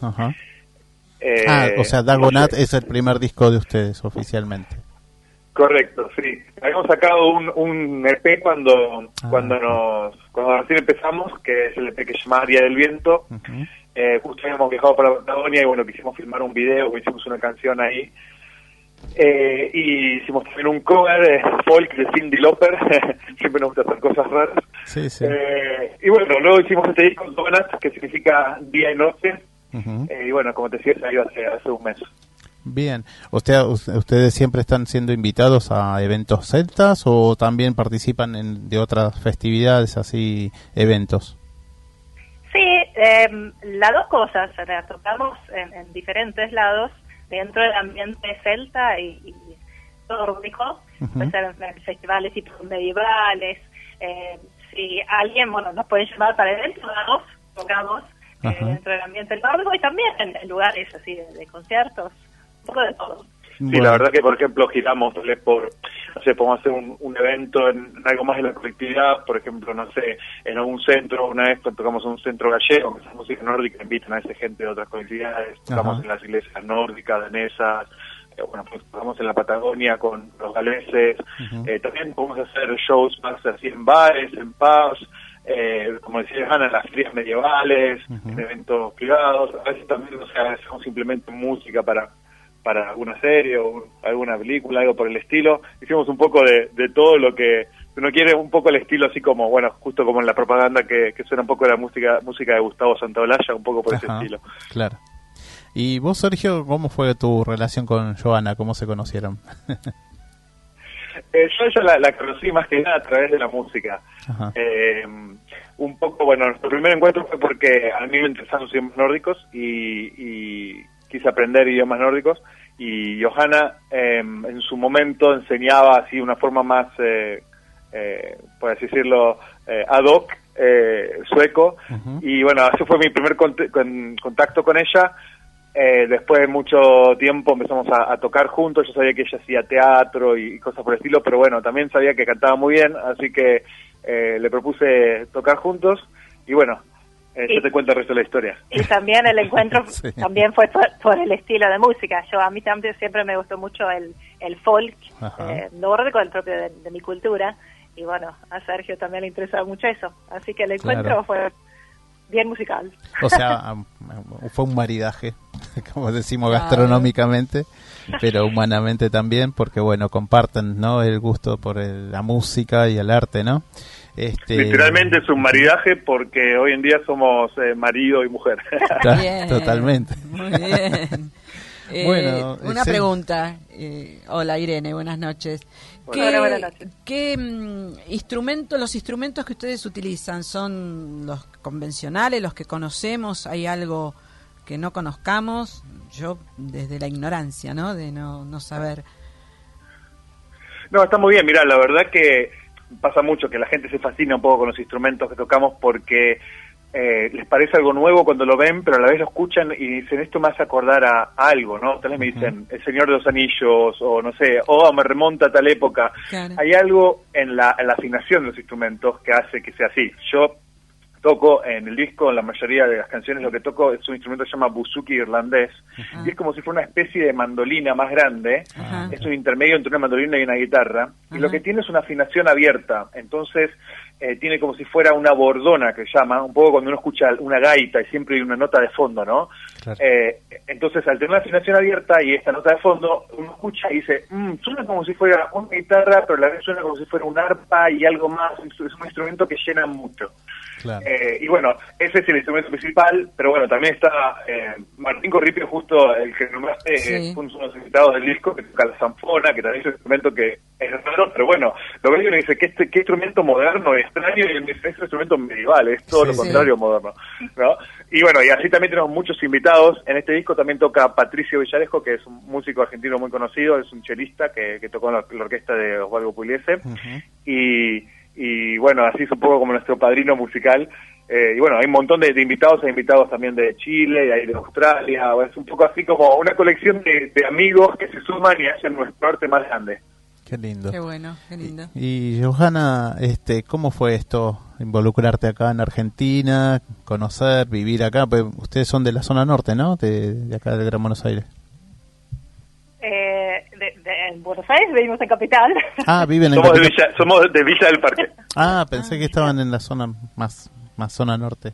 Speaker 6: Eh,
Speaker 2: ah, o sea, Dagonat es el primer disco de ustedes oficialmente.
Speaker 6: Correcto, sí. Habíamos sacado un, un EP cuando
Speaker 2: Ah.
Speaker 6: cuando nos cuando recién empezamos, que es el EP que se llama Día del Viento. Eh, justo habíamos viajado para Patagonia y bueno, quisimos filmar un video, hicimos una canción ahí. Eh, y hicimos también un cover de folk de Cindy Lauper. [LAUGHS] Siempre nos gusta hacer cosas raras.
Speaker 2: Sí, sí.
Speaker 6: Eh, y bueno, luego hicimos este disco Donut, que significa día y noche. Eh, y bueno, como te decía, salió hace, hace un mes.
Speaker 2: Bien. Usted, us- ¿Ustedes siempre están siendo invitados a eventos celtas o también participan en, de otras festividades, así, eventos?
Speaker 7: Sí, eh, las dos cosas. tocamos en, en diferentes lados dentro del ambiente celta y, y nórdico. Ser en, festivales tipo medievales. Eh, si alguien, bueno, nos puede llamar para eventos, tocamos eh, dentro del ambiente nórdico y también en, en lugares así de, de conciertos. Un poco de todo.
Speaker 6: Sí, la verdad que, por ejemplo, giramos por, no sé, podemos hacer un, un evento en, en algo más de la colectividad, por ejemplo, no sé, en algún centro, una vez tocamos en un centro gallego, que es música nórdica, invitan a esa gente de otras colectividades, tocamos
Speaker 2: Ajá.
Speaker 6: en las iglesias nórdicas, danesas, eh, bueno, pues tocamos en la Patagonia con los galeses, eh, también podemos hacer shows más así en bares, en pubs, eh, como decía en las frías medievales, en eventos privados, a veces también, o sea, hacemos simplemente música para para alguna serie o un- alguna película, algo por el estilo. Hicimos un poco de, de todo lo que uno quiere, un poco el estilo así como, bueno, justo como en la propaganda que, que suena un poco la música música de Gustavo Santaolalla, un poco por ese estilo.
Speaker 2: Claro. ¿Y vos, Sergio, cómo fue tu relación con Joana? ¿Cómo se conocieron? [LAUGHS]
Speaker 6: Eh, yo ella la, la conocí más que nada a través de la música. Eh, un poco, bueno, nuestro primer encuentro fue porque a mí me interesaban los idiomas nórdicos y, y quise aprender idiomas nórdicos y Johanna eh, en su momento enseñaba así una forma más, eh, eh, por así decirlo, eh, ad hoc, eh, sueco y bueno, ese fue mi primer cont- con- contacto con ella. Eh, después de mucho tiempo empezamos a, a tocar juntos. Yo sabía que ella hacía teatro y, y cosas por el estilo, pero bueno, también sabía que cantaba muy bien, así que eh, le propuse tocar juntos. Y bueno, yo
Speaker 7: Sí.
Speaker 6: te cuento el resto de la historia.
Speaker 7: Y también el encuentro [LAUGHS]
Speaker 2: Sí.
Speaker 7: también fue por, por el estilo de música. Yo a mí también siempre me gustó mucho el, el folk eh, nórdico, el propio de, de mi cultura. Y bueno, a Sergio también le interesaba mucho eso. Así que el encuentro
Speaker 2: Claro.
Speaker 7: fue bien musical.
Speaker 2: O sea, fue un maridaje, [LAUGHS] como decimos gastronómicamente, pero humanamente también, porque bueno, comparten, ¿no? El gusto por el- la música y el arte, ¿no? Este,
Speaker 6: Literalmente es un maridaje porque hoy en día somos eh, marido y mujer. [LAUGHS]
Speaker 3: Bien.
Speaker 2: Totalmente.
Speaker 3: Muy bien. [LAUGHS] Eh,
Speaker 2: Bueno,
Speaker 3: una
Speaker 2: sí.
Speaker 3: pregunta. Eh, hola Irene, buenas noches. ¿Qué,
Speaker 7: Hola, buenas noches.
Speaker 3: qué, mm, instrumento, los instrumentos que ustedes utilizan son los convencionales, los que conocemos? ¿Hay algo que no conozcamos? Yo desde la ignorancia, ¿no? De no, no saber.
Speaker 6: No, está muy bien. Mira, la verdad que pasa mucho que la gente se fascina un poco con los instrumentos que tocamos porque eh, les parece algo nuevo cuando lo ven, pero a la vez lo escuchan y dicen, esto me hace acordar a, algo, ¿no? Tal vez me dicen, El Señor de los Anillos, o no sé, o me remonta a tal época.
Speaker 3: Claro.
Speaker 6: Hay algo en la, en la afinación de los instrumentos que hace que sea así. Yo toco en el disco, en la mayoría de las canciones, lo que toco es un instrumento que se llama buzuki irlandés, y es como si fuera una especie de mandolina más grande,
Speaker 3: Ajá.
Speaker 6: es un intermedio entre una mandolina y una guitarra, y lo que tiene es una afinación abierta, entonces eh, tiene como si fuera una bordona que llama, un poco cuando uno escucha una gaita y siempre hay una nota de fondo, ¿no?
Speaker 2: Claro.
Speaker 6: Eh, entonces, al tener una afinación abierta y esta nota de fondo, uno escucha y dice, "Mm, suena como si fuera una guitarra, pero a la vez suena como si fuera un arpa y algo más, es un instrumento que llena mucho.
Speaker 2: Claro.
Speaker 6: Eh, y bueno, ese es el instrumento principal, pero bueno, también está eh, Martín Corripio, justo el que nombraste,
Speaker 3: Sí.
Speaker 6: fue uno de los invitados del disco, que toca la zanfona, que también es un instrumento que es raro, pero bueno, lo que uno dice, que este qué instrumento moderno y extraño, y él me dice, es un instrumento medieval, es todo
Speaker 2: Sí,
Speaker 6: lo
Speaker 2: sí.
Speaker 6: contrario moderno, ¿no? Y bueno, y así también tenemos muchos invitados, en este disco también toca Patricio Villarejo, que es un músico argentino muy conocido, es un chelista que, que tocó en la, la orquesta de Osvaldo Pugliese,
Speaker 2: Ujú.
Speaker 6: y, y bueno, así es un poco como nuestro padrino musical. Eh, y bueno, hay un montón de, de invitados, hay invitados también de Chile, hay de Australia, es un poco así como una colección de, de amigos que se suman y hacen nuestro arte más grande.
Speaker 2: Qué lindo.
Speaker 5: Qué bueno, qué lindo.
Speaker 2: Y, y Johanna, este, ¿cómo fue esto? Involucrarte acá en Argentina, conocer, vivir acá. Pues ustedes son de la zona norte, ¿no? De, de acá de Gran Buenos Aires.
Speaker 7: Eh, de, de- en Buenos Aires vivimos en Capital.
Speaker 2: Ah, [LAUGHS] viven en
Speaker 6: Somos de. Villa, somos de Villa del Parque.
Speaker 2: Ah, pensé que estaban en la zona más, más zona norte.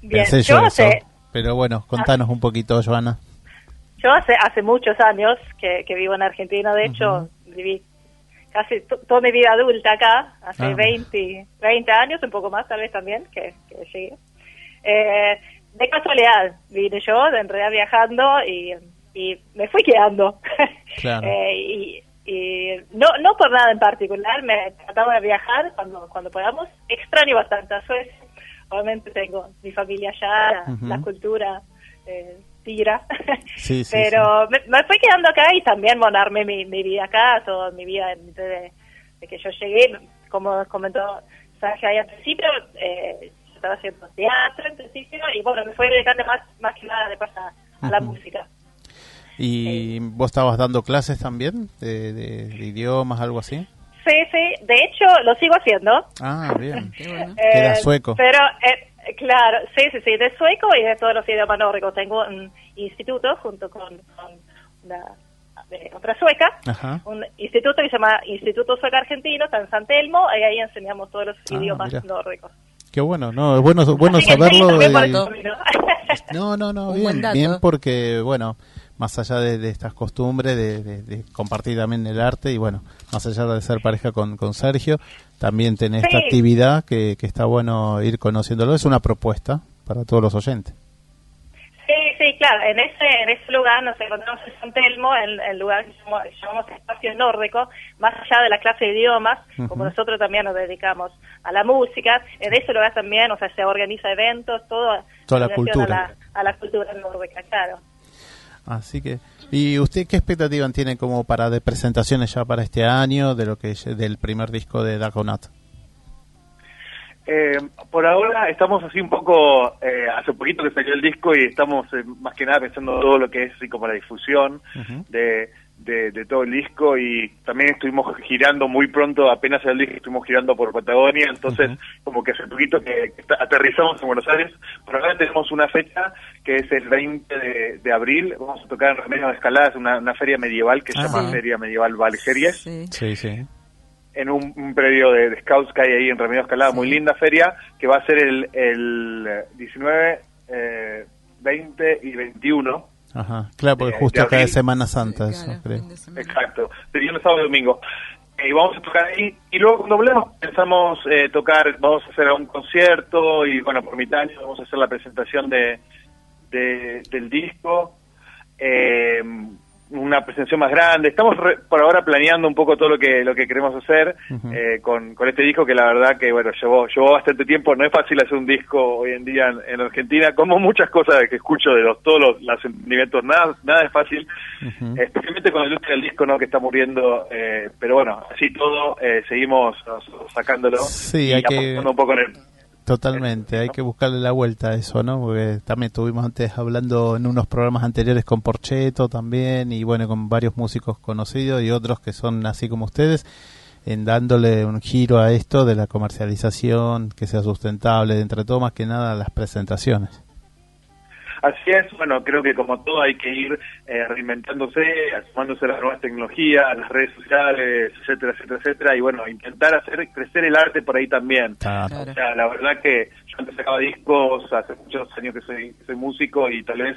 Speaker 7: Bien,
Speaker 2: Pensé
Speaker 7: yo
Speaker 2: yo eso.
Speaker 7: hace,
Speaker 2: Pero bueno, contanos un poquito, Johanna.
Speaker 7: yo hace, hace muchos años que, que vivo en Argentina, de hecho viví casi to- toda mi vida adulta acá, hace
Speaker 2: Ah.
Speaker 7: 20, 20 años, un poco más tal vez también, que, que llegué. Eh, de casualidad vine yo, en realidad viajando y, y me fui quedando. [LAUGHS]
Speaker 2: Claro.
Speaker 7: Eh, y, y no, no por nada en particular, me trataba de viajar cuando, cuando podamos. Extraño bastante a Suecia. Obviamente tengo mi familia allá, la, cultura eh, tira.
Speaker 2: Sí, [LAUGHS] sí,
Speaker 7: Pero Me, me fui quedando acá y también armé mi, mi vida acá, toda mi vida desde de que yo llegué, como comentó Sergio ahí al principio, eh, yo estaba haciendo teatro en principio y bueno, me fui dedicando más, más que nada de pasar a la música.
Speaker 2: ¿Y vos estabas dando clases también de, de- de idiomas, algo así?
Speaker 7: Sí, sí, de hecho lo sigo haciendo.
Speaker 2: Ah, bien. [LAUGHS]
Speaker 5: Qué bueno.
Speaker 2: Queda
Speaker 7: Eh,
Speaker 2: sueco.
Speaker 7: Pero, eh, claro, sí, sí, sí, de sueco y de todos los idiomas nórdicos. Tengo un instituto junto con, con una, eh, otra sueca,
Speaker 2: Ajá.
Speaker 7: un instituto que se llama Instituto Sueca Argentino, está en San Telmo, y ahí enseñamos todos los
Speaker 2: Ah,
Speaker 7: idiomas
Speaker 2: mira.
Speaker 7: nórdicos.
Speaker 2: Qué bueno, no, es bueno, bueno
Speaker 7: Así
Speaker 2: saberlo. [LAUGHS] No, no, no, bien, bien porque, bueno, más allá de, de estas costumbres de, de- de compartir también el arte y, bueno, más allá de ser pareja con, con Sergio, también tenés esta actividad que, que está bueno ir conociéndolo. Es una propuesta para todos los oyentes.
Speaker 7: Sí, sí, claro. En ese, en ese lugar nos encontramos en San Telmo, el lugar que llamamos, Espacio Nórdico, más allá de la clase de idiomas, como nosotros también nos dedicamos a la música. En ese lugar también, o sea, se organiza eventos, todo
Speaker 2: Toda la cultura.
Speaker 7: A la, a la cultura nórdica, claro.
Speaker 2: Así que, ¿y usted qué expectativa tiene como para de presentaciones ya para este año de lo que del primer disco de Dagonat?
Speaker 6: Eh, por ahora estamos así un poco, eh, hace poquito que salió el disco y estamos eh, más que nada pensando en todo lo que es así como la difusión de, de, de todo el disco y también estuvimos girando muy pronto, apenas el disco estuvimos girando por Patagonia, entonces como que hace poquito que, aterrizamos en Buenos Aires, por ahora tenemos una fecha que es el 20 de, de abril, vamos a tocar en Remedios de Escalada, es una, una feria medieval que se
Speaker 2: Ah,
Speaker 6: llama
Speaker 5: sí.
Speaker 6: Feria Medieval Valgeries
Speaker 5: Sí.
Speaker 2: Sí, sí.
Speaker 6: en un, un predio de, de scouts que hay ahí en Remedios Escalada, muy linda feria, que va a ser el, el eh, 19, eh, 20 y 21.
Speaker 2: Ajá. Claro, porque
Speaker 6: De-
Speaker 2: justo acá es. Semana Santa,
Speaker 5: Sí,
Speaker 2: eso
Speaker 5: claro,
Speaker 2: creo.
Speaker 5: semana.
Speaker 6: Exacto, de viernes, sábado y domingo. Eh, Y vamos a tocar ahí, y luego cuando volvemos pensamos eh, tocar, vamos a hacer un concierto, y bueno, por mitad de año vamos a hacer la presentación de, de- del disco, eh, una presentación más grande. Estamos re- por ahora planeando un poco todo lo que lo que queremos hacer eh, con, con este disco que la verdad que bueno llevó llevó bastante tiempo. No es fácil hacer un disco hoy en día en, en Argentina, como muchas cosas que escucho de los todos los, los emprendimientos. Nada nada es fácil, especialmente con la industria del disco no que está muriendo. eh, pero bueno, así todo eh, seguimos nosotros sacándolo
Speaker 2: Sí,
Speaker 6: y
Speaker 2: hay que-
Speaker 6: apostando un poco en el
Speaker 2: Totalmente, hay que buscarle la vuelta a eso, ¿no? Porque también estuvimos antes hablando en unos programas anteriores con Porcheto también y bueno, con varios músicos conocidos y otros que son así como ustedes, en dándole un giro a esto de la comercialización, que sea sustentable, entre todo más que nada las presentaciones.
Speaker 6: Así es, bueno, creo que como todo hay que ir eh, reinventándose, asumándose las nuevas tecnologías, las redes sociales, etcétera, etcétera, etcétera, y bueno, intentar hacer crecer el arte por ahí también.
Speaker 2: Claro.
Speaker 6: O sea, la verdad que yo antes sacaba discos, hace muchos años que soy, que soy músico y tal vez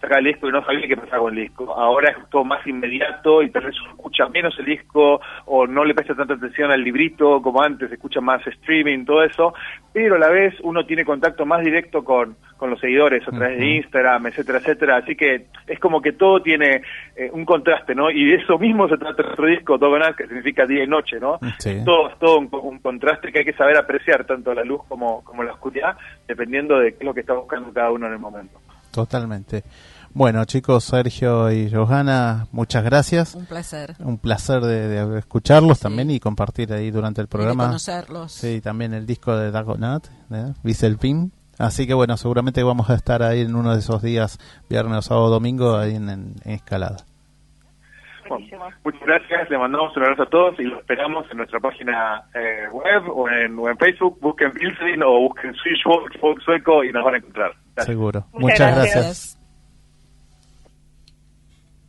Speaker 6: sacaba el disco y no sabía qué pasaba con el disco. Ahora es todo más inmediato y tal vez uno escucha menos el disco o no le presta tanta atención al librito como antes, escucha más streaming, todo eso, pero a la vez uno tiene contacto más directo con, con los seguidores a través de. Instagram, etcétera, etcétera. Así que es como que todo tiene eh, un contraste, ¿no? Y de eso mismo se trata nuestro disco, Dogonaz, que significa día y noche, ¿no?
Speaker 2: Sí.
Speaker 6: Todo, es todo un, un contraste que hay que saber apreciar, tanto la luz como, como la oscuridad, dependiendo de qué es lo que está buscando cada uno en el momento.
Speaker 2: Totalmente. Bueno, chicos, Sergio y Johanna, muchas gracias.
Speaker 5: Un placer.
Speaker 2: Un placer de, de escucharlos
Speaker 5: Sí.
Speaker 2: también y compartir ahí durante el
Speaker 5: Y de
Speaker 2: programa.
Speaker 5: conocerlos.
Speaker 2: Sí, también el disco de Dagonat, ¿eh? Wieselpin. Así que bueno, seguramente vamos a estar ahí en uno de esos días, viernes, sábado, domingo, ahí en, en- en Escalada.
Speaker 7: Buenísimo.
Speaker 6: Muchas gracias, le mandamos un abrazo a todos y lo esperamos en nuestra página eh, web o en, o en Facebook. Busquen Pilsen o busquen Swedish Folk, Folk Sueco y nos van a encontrar. Gracias.
Speaker 2: Seguro.
Speaker 7: Muchas
Speaker 2: Muchas
Speaker 7: gracias.
Speaker 2: gracias.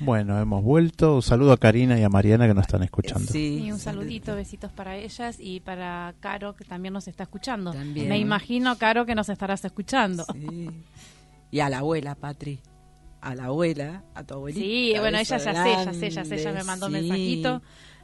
Speaker 2: Bueno, hemos vuelto. Un saludo a Karina y a Mariana que nos están escuchando.
Speaker 4: Y
Speaker 5: Sí,
Speaker 4: un saludito, besitos para ellas y para Caro que también nos está escuchando.
Speaker 5: También.
Speaker 4: Me imagino, Caro, que nos estarás escuchando.
Speaker 5: Sí. Y a la abuela, Patri. A la abuela, a tu abuelita.
Speaker 4: Sí, bueno, ella ya sé, ya sé, ya sé,
Speaker 5: grande,
Speaker 4: ella me mandó un
Speaker 5: sí.
Speaker 4: mensajito.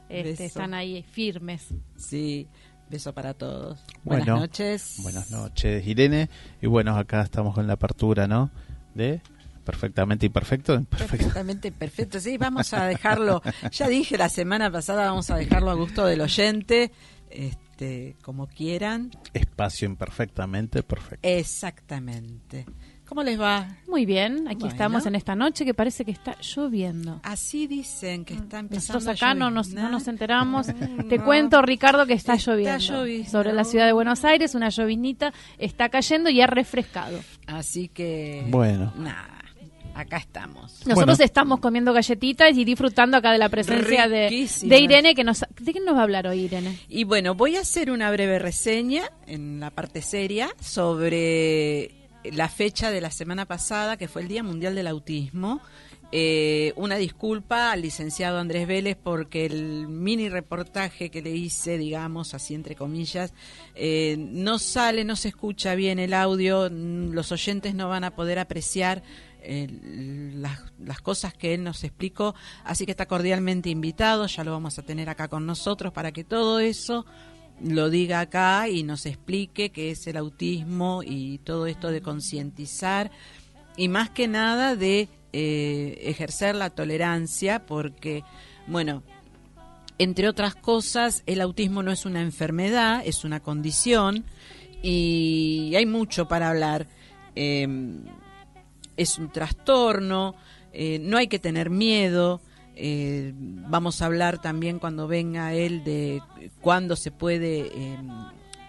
Speaker 4: Este, están ahí firmes.
Speaker 5: Sí, beso para todos.
Speaker 2: Bueno,
Speaker 5: Buenas noches.
Speaker 2: Buenas noches, Irene. Y bueno, acá estamos con la apertura, ¿no? De perfectamente imperfecto. Perfecto.
Speaker 5: Perfectamente perfecto. Sí, vamos a dejarlo. Ya dije la semana pasada, vamos a dejarlo a gusto del oyente, este, como quieran.
Speaker 2: Espacio imperfectamente perfecto.
Speaker 5: Exactamente. ¿Cómo les va?
Speaker 4: Muy bien, aquí
Speaker 5: Bueno.
Speaker 4: estamos en esta noche que parece que está lloviendo.
Speaker 5: Así dicen que está empezando
Speaker 4: Nosotros
Speaker 5: a
Speaker 4: acá no nos, no nos enteramos. [LAUGHS] Te cuento, Ricardo, que está,
Speaker 5: Está
Speaker 4: lloviendo. Sobre la ciudad de Buenos Aires, una llovinita está cayendo y ha refrescado.
Speaker 5: Así que.
Speaker 2: Bueno.
Speaker 5: Nada, acá estamos.
Speaker 4: Nosotros
Speaker 2: Bueno.
Speaker 4: estamos comiendo galletitas y disfrutando acá de la presencia de Irene. que nos ¿De qué nos va a hablar hoy, Irene?
Speaker 5: Y bueno, voy a hacer una breve reseña en la parte seria sobre la fecha de la semana pasada, que fue el Día Mundial del Autismo. Eh, una disculpa al licenciado Andrés Vélez porque el mini reportaje que le hice, digamos, así entre comillas, eh, no sale, no se escucha bien el audio, mm, los oyentes no van a poder apreciar las, cosas que él nos explicó, así que está cordialmente invitado, ya lo vamos a tener acá con nosotros para que todo eso lo diga acá y nos explique qué es el autismo y todo esto de concientizar y más que nada de eh, ejercer la tolerancia porque, bueno, entre otras cosas, el autismo no es una enfermedad, es una condición y hay mucho para hablar. Eh, es un trastorno, eh, no hay que tener miedo. eh, vamos a hablar también cuando venga él de cuándo se puede eh,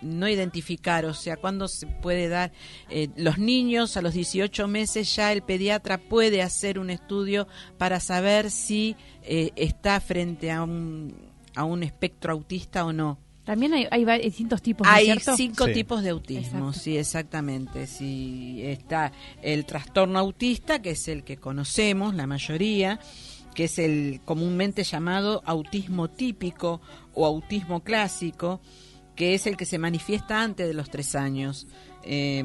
Speaker 5: no identificar, o sea, cuándo se puede dar. eh, los niños a los 18 meses ya el pediatra puede hacer un estudio para saber si eh, está frente a un, a un espectro autista o no.
Speaker 4: También hay, hay distintos tipos, ¿no es
Speaker 5: Hay
Speaker 4: cierto?
Speaker 5: cinco
Speaker 2: Sí.
Speaker 5: tipos de autismo,
Speaker 4: Exacto.
Speaker 5: sí, exactamente. Sí, está el trastorno autista, que es el que conocemos, la mayoría, que es el comúnmente llamado autismo típico o autismo clásico, que es el que se manifiesta antes de los tres años. Eh,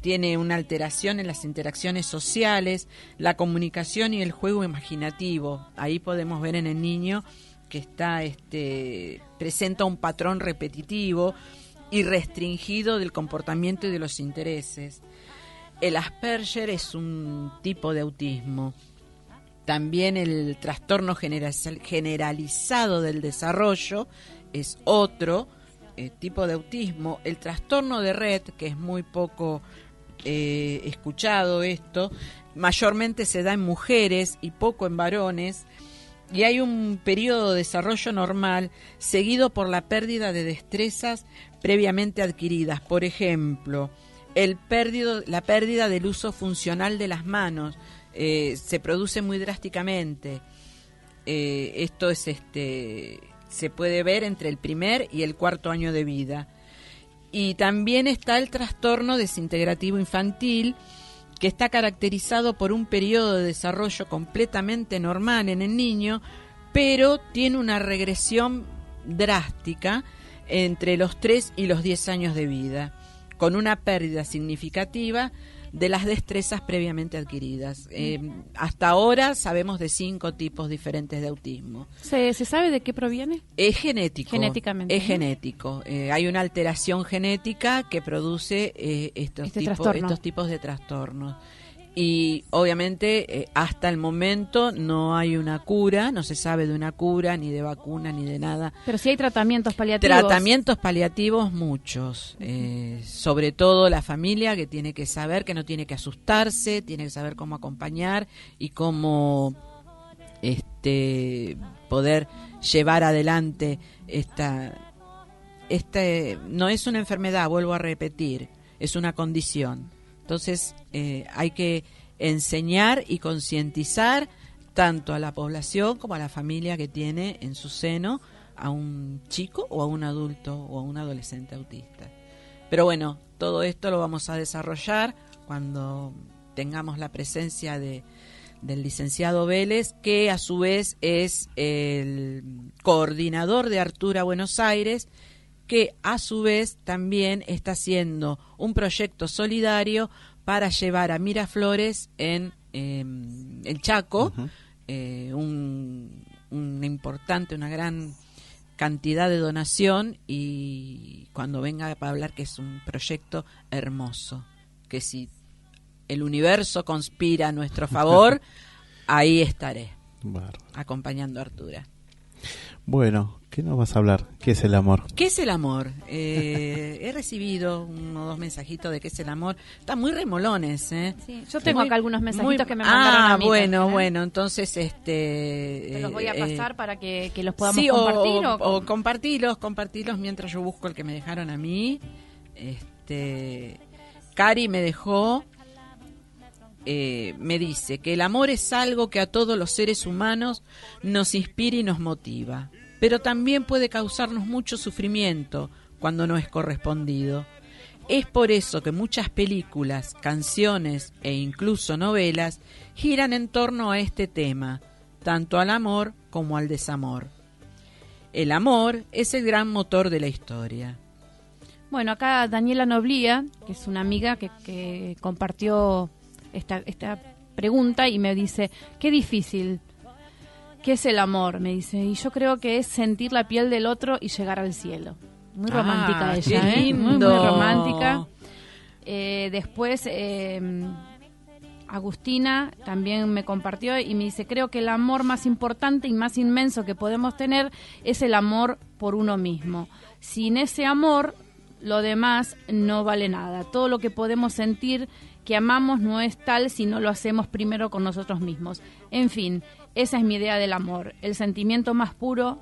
Speaker 5: tiene una alteración en las interacciones sociales, la comunicación y el juego imaginativo. Ahí podemos ver en el niño que está este presenta un patrón repetitivo y restringido del comportamiento y de los intereses. El Asperger es un tipo de autismo. También el trastorno genera- generalizado del desarrollo es otro eh, tipo de autismo. El trastorno de red, que es muy poco eh, escuchado esto, mayormente se da en mujeres y poco en varones. Y hay un periodo de desarrollo normal seguido por la pérdida de destrezas previamente adquiridas. Por ejemplo, el la pérdida del uso funcional de las manos eh, se produce muy drásticamente. Eh, esto es este se puede ver entre el primer y el cuarto año de vida. Y también está el trastorno desintegrativo infantil, que está caracterizado por un periodo de desarrollo completamente normal en el niño, pero tiene una regresión drástica entre los 3 y los 10 años de vida, con una pérdida significativa de las destrezas previamente adquiridas. Eh, hasta ahora sabemos de cinco tipos diferentes de autismo.
Speaker 4: ¿Se, se sabe de qué proviene?
Speaker 5: Es genético.
Speaker 4: Genéticamente,
Speaker 5: Es
Speaker 4: ¿no?
Speaker 5: genético. Eh, hay una alteración genética que produce eh, estos,
Speaker 4: Este
Speaker 5: estos tipos de trastornos. Y obviamente eh, hasta el momento no hay una cura, no se sabe de una cura, ni de vacuna, ni de nada.
Speaker 4: Pero sí hay tratamientos paliativos.
Speaker 5: Tratamientos paliativos muchos, eh, sobre todo la familia que tiene que saber que no tiene que asustarse, tiene que saber cómo acompañar y cómo este poder llevar adelante esta este no es una enfermedad, vuelvo a repetir, es una condición. Entonces eh, hay que enseñar y concientizar tanto a la población como a la familia que tiene en su seno a un chico o a un adulto o a un adolescente autista. Pero bueno, todo esto lo vamos a desarrollar cuando tengamos la presencia de, del licenciado Vélez, que a su vez es el coordinador de Artura Buenos Aires, que a su vez también está haciendo un proyecto solidario para llevar a Miraflores en eh, el Chaco eh, un, una importante, una gran cantidad de donación y cuando venga para hablar que es un proyecto hermoso, que si el universo conspira a nuestro favor, [LAUGHS] ahí estaré acompañando a Artura.
Speaker 2: Bueno, ¿qué nos vas a hablar? ¿Qué es el amor?
Speaker 5: ¿Qué es el amor? Eh, [LAUGHS] he recibido uno o dos mensajitos de qué es el amor. Están muy remolones, ¿eh?
Speaker 4: Sí, yo tengo
Speaker 5: Muy-
Speaker 4: acá algunos mensajitos
Speaker 5: muy-
Speaker 4: que me mandaron
Speaker 5: ah,
Speaker 4: a mí
Speaker 5: bueno,
Speaker 4: ¿eh?
Speaker 5: bueno, entonces este...
Speaker 4: Te los voy a
Speaker 5: eh,
Speaker 4: pasar para que, que los podamos
Speaker 5: sí,
Speaker 4: compartir.
Speaker 5: o,
Speaker 4: o-
Speaker 5: o compartilos, compartilos mientras yo busco el que me dejaron a mí. Este, Cari me dejó, eh, me dice que el amor es algo que a todos los seres humanos nos inspira y nos motiva, pero también puede causarnos mucho sufrimiento cuando no es correspondido. Es por eso que muchas películas, canciones e incluso novelas giran en torno a este tema, tanto al amor como al desamor. El amor es el gran motor de la historia.
Speaker 4: Bueno, acá Daniela Noblía, que es una amiga que, compartió esta pregunta y me dice, qué difícil, ¿qué es el amor? Me dice, y yo creo que es sentir la piel del otro y llegar al cielo. Muy
Speaker 5: Ah,
Speaker 4: romántica
Speaker 5: qué
Speaker 4: ella, ¿eh? Muy, muy romántica. Eh, después, eh, Agustina también me compartió y me dice, creo que el amor más importante y más inmenso que podemos tener es el amor por uno mismo. Sin ese amor, lo demás no vale nada. Todo lo que podemos sentir que amamos no es tal si no lo hacemos primero con nosotros mismos. En fin, esa es mi idea del amor, el sentimiento más puro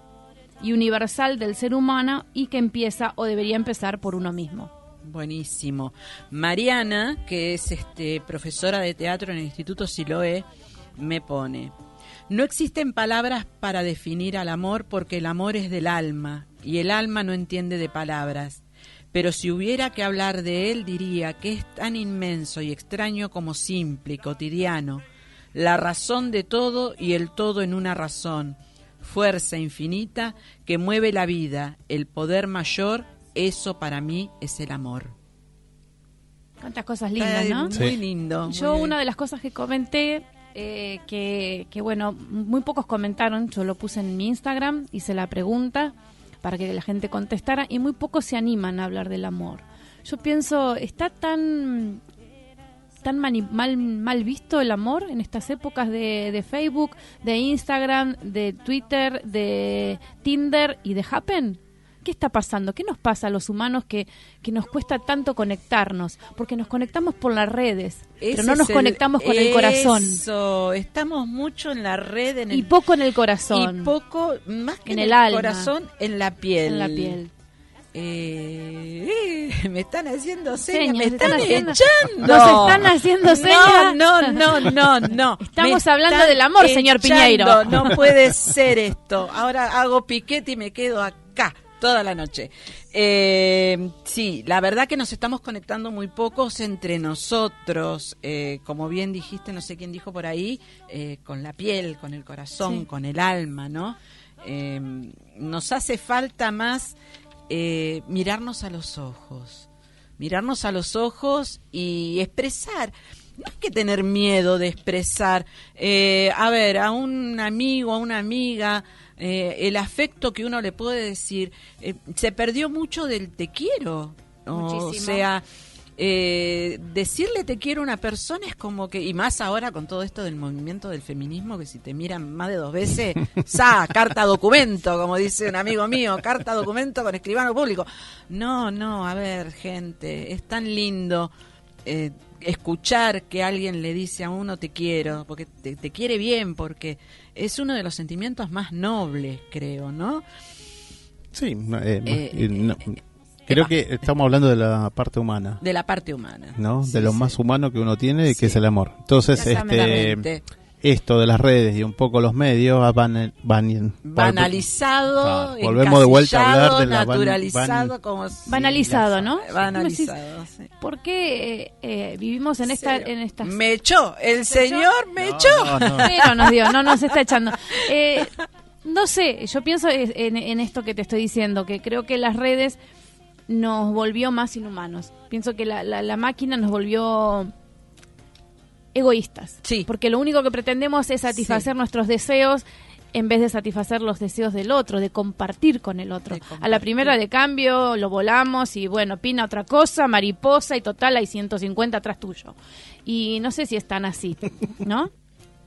Speaker 4: y universal del ser humano y que empieza o debería empezar por uno mismo.
Speaker 5: Buenísimo. Mariana, que es este profesora de teatro en el Instituto Siloé, me pone: No existen palabras para definir al amor porque el amor es del alma y el alma no entiende de palabras. Pero si hubiera que hablar de él, diría que es tan inmenso y extraño como simple y cotidiano, la razón de todo y el todo en una razón, fuerza infinita que mueve la vida, el poder mayor, eso para mí es el amor.
Speaker 4: Cuántas cosas lindas,
Speaker 5: Está
Speaker 4: ¿no?
Speaker 5: Muy
Speaker 2: Sí.
Speaker 5: lindo.
Speaker 4: Yo
Speaker 5: muy
Speaker 4: una de las cosas que comenté, eh, que, que bueno, muy pocos comentaron, yo lo puse en mi Instagram, hice la pregunta para que la gente contestara y muy pocos se animan a hablar del amor. Yo pienso, está tan tan mal, mal visto el amor en estas épocas de, de Facebook, de Instagram, de Twitter, de Tinder y de Happen? ¿Qué está pasando? ¿Qué nos pasa a los humanos que, que nos cuesta tanto conectarnos? Porque nos conectamos por las redes, pero no nos
Speaker 5: el-
Speaker 4: conectamos con el corazón.
Speaker 5: Eso, estamos mucho en la red, en el,
Speaker 4: Y poco en el corazón.
Speaker 5: y poco, más que
Speaker 4: En
Speaker 5: en,
Speaker 4: el
Speaker 5: el,
Speaker 4: alma.
Speaker 5: corazón, en la piel.
Speaker 4: en la piel.
Speaker 5: Eh, eh, [LAUGHS] me están haciendo señas, me
Speaker 4: están
Speaker 5: están,
Speaker 4: haciendo-
Speaker 5: echando.
Speaker 4: Nos están haciendo señas.
Speaker 5: No, no, no, no, [LAUGHS] no.
Speaker 4: Estamos
Speaker 5: Me
Speaker 4: hablando del amor, señor. Piñeiro.
Speaker 5: No puede [LAUGHS] ser esto. Ahora hago piquete y me quedo acá. Toda la noche. Eh, sí, la verdad que nos estamos conectando muy pocos entre nosotros, eh, como bien dijiste, no sé quién dijo por ahí, eh, con la piel, con el corazón,
Speaker 4: Sí.
Speaker 5: con el alma, ¿no? Eh, nos hace falta más eh, mirarnos a los ojos, mirarnos a los ojos y expresar. No hay que tener miedo de expresar, eh, a ver, a un amigo, a una amiga, eh, el afecto que uno le puede decir. eh, se perdió mucho del te quiero. O
Speaker 4: Muchísimo.
Speaker 5: sea, eh, decirle te quiero a una persona es como que, y más ahora con todo esto del movimiento del feminismo, que si te miran más de dos veces, [LAUGHS] sa, carta documento, como dice un amigo mío, carta documento con escribano público. No, no, a ver, gente, es tan lindo eh, escuchar que alguien le dice a uno te quiero, porque te, te quiere bien, porque es uno de los sentimientos más nobles, creo, ¿no?
Speaker 2: Sí, eh,
Speaker 5: Eh,
Speaker 2: y no-
Speaker 5: eh,
Speaker 2: creo
Speaker 5: eh,
Speaker 2: que estamos hablando de la parte humana,
Speaker 5: De la parte humana.
Speaker 2: ¿no?
Speaker 5: Sí,
Speaker 2: de lo
Speaker 5: sí.
Speaker 2: más humano que uno tiene,
Speaker 5: Sí.
Speaker 2: que es el amor. Entonces, este. Esto de las redes y un poco los medios ah, van, van
Speaker 5: banalizado,
Speaker 2: Claro, volvemos de vuelta a hablar de la ban-
Speaker 5: naturalizado,
Speaker 2: ban-
Speaker 5: como si-
Speaker 4: Banalizado, ¿no?
Speaker 5: Banalizado, sí.
Speaker 4: ¿Por qué eh, eh, vivimos en esta
Speaker 5: Serio.
Speaker 4: en estas
Speaker 5: Me echó, el señor me echó.
Speaker 2: No, no, no.
Speaker 4: Pero nos dio, no nos está echando. [LAUGHS] Eh, no sé, yo pienso en, en esto que te estoy diciendo, que creo que las redes nos volvió más inhumanos. Pienso que la, la, la máquina nos volvió egoístas.
Speaker 5: Sí.
Speaker 4: Porque lo único que pretendemos es satisfacer
Speaker 5: Sí.
Speaker 4: nuestros deseos en vez de satisfacer los deseos del otro, de compartir con el otro. A la primera de cambio lo volamos y bueno, opina otra cosa, mariposa y total hay 150 atrás tuyo. Y no sé si es tan así, ¿no? [LAUGHS]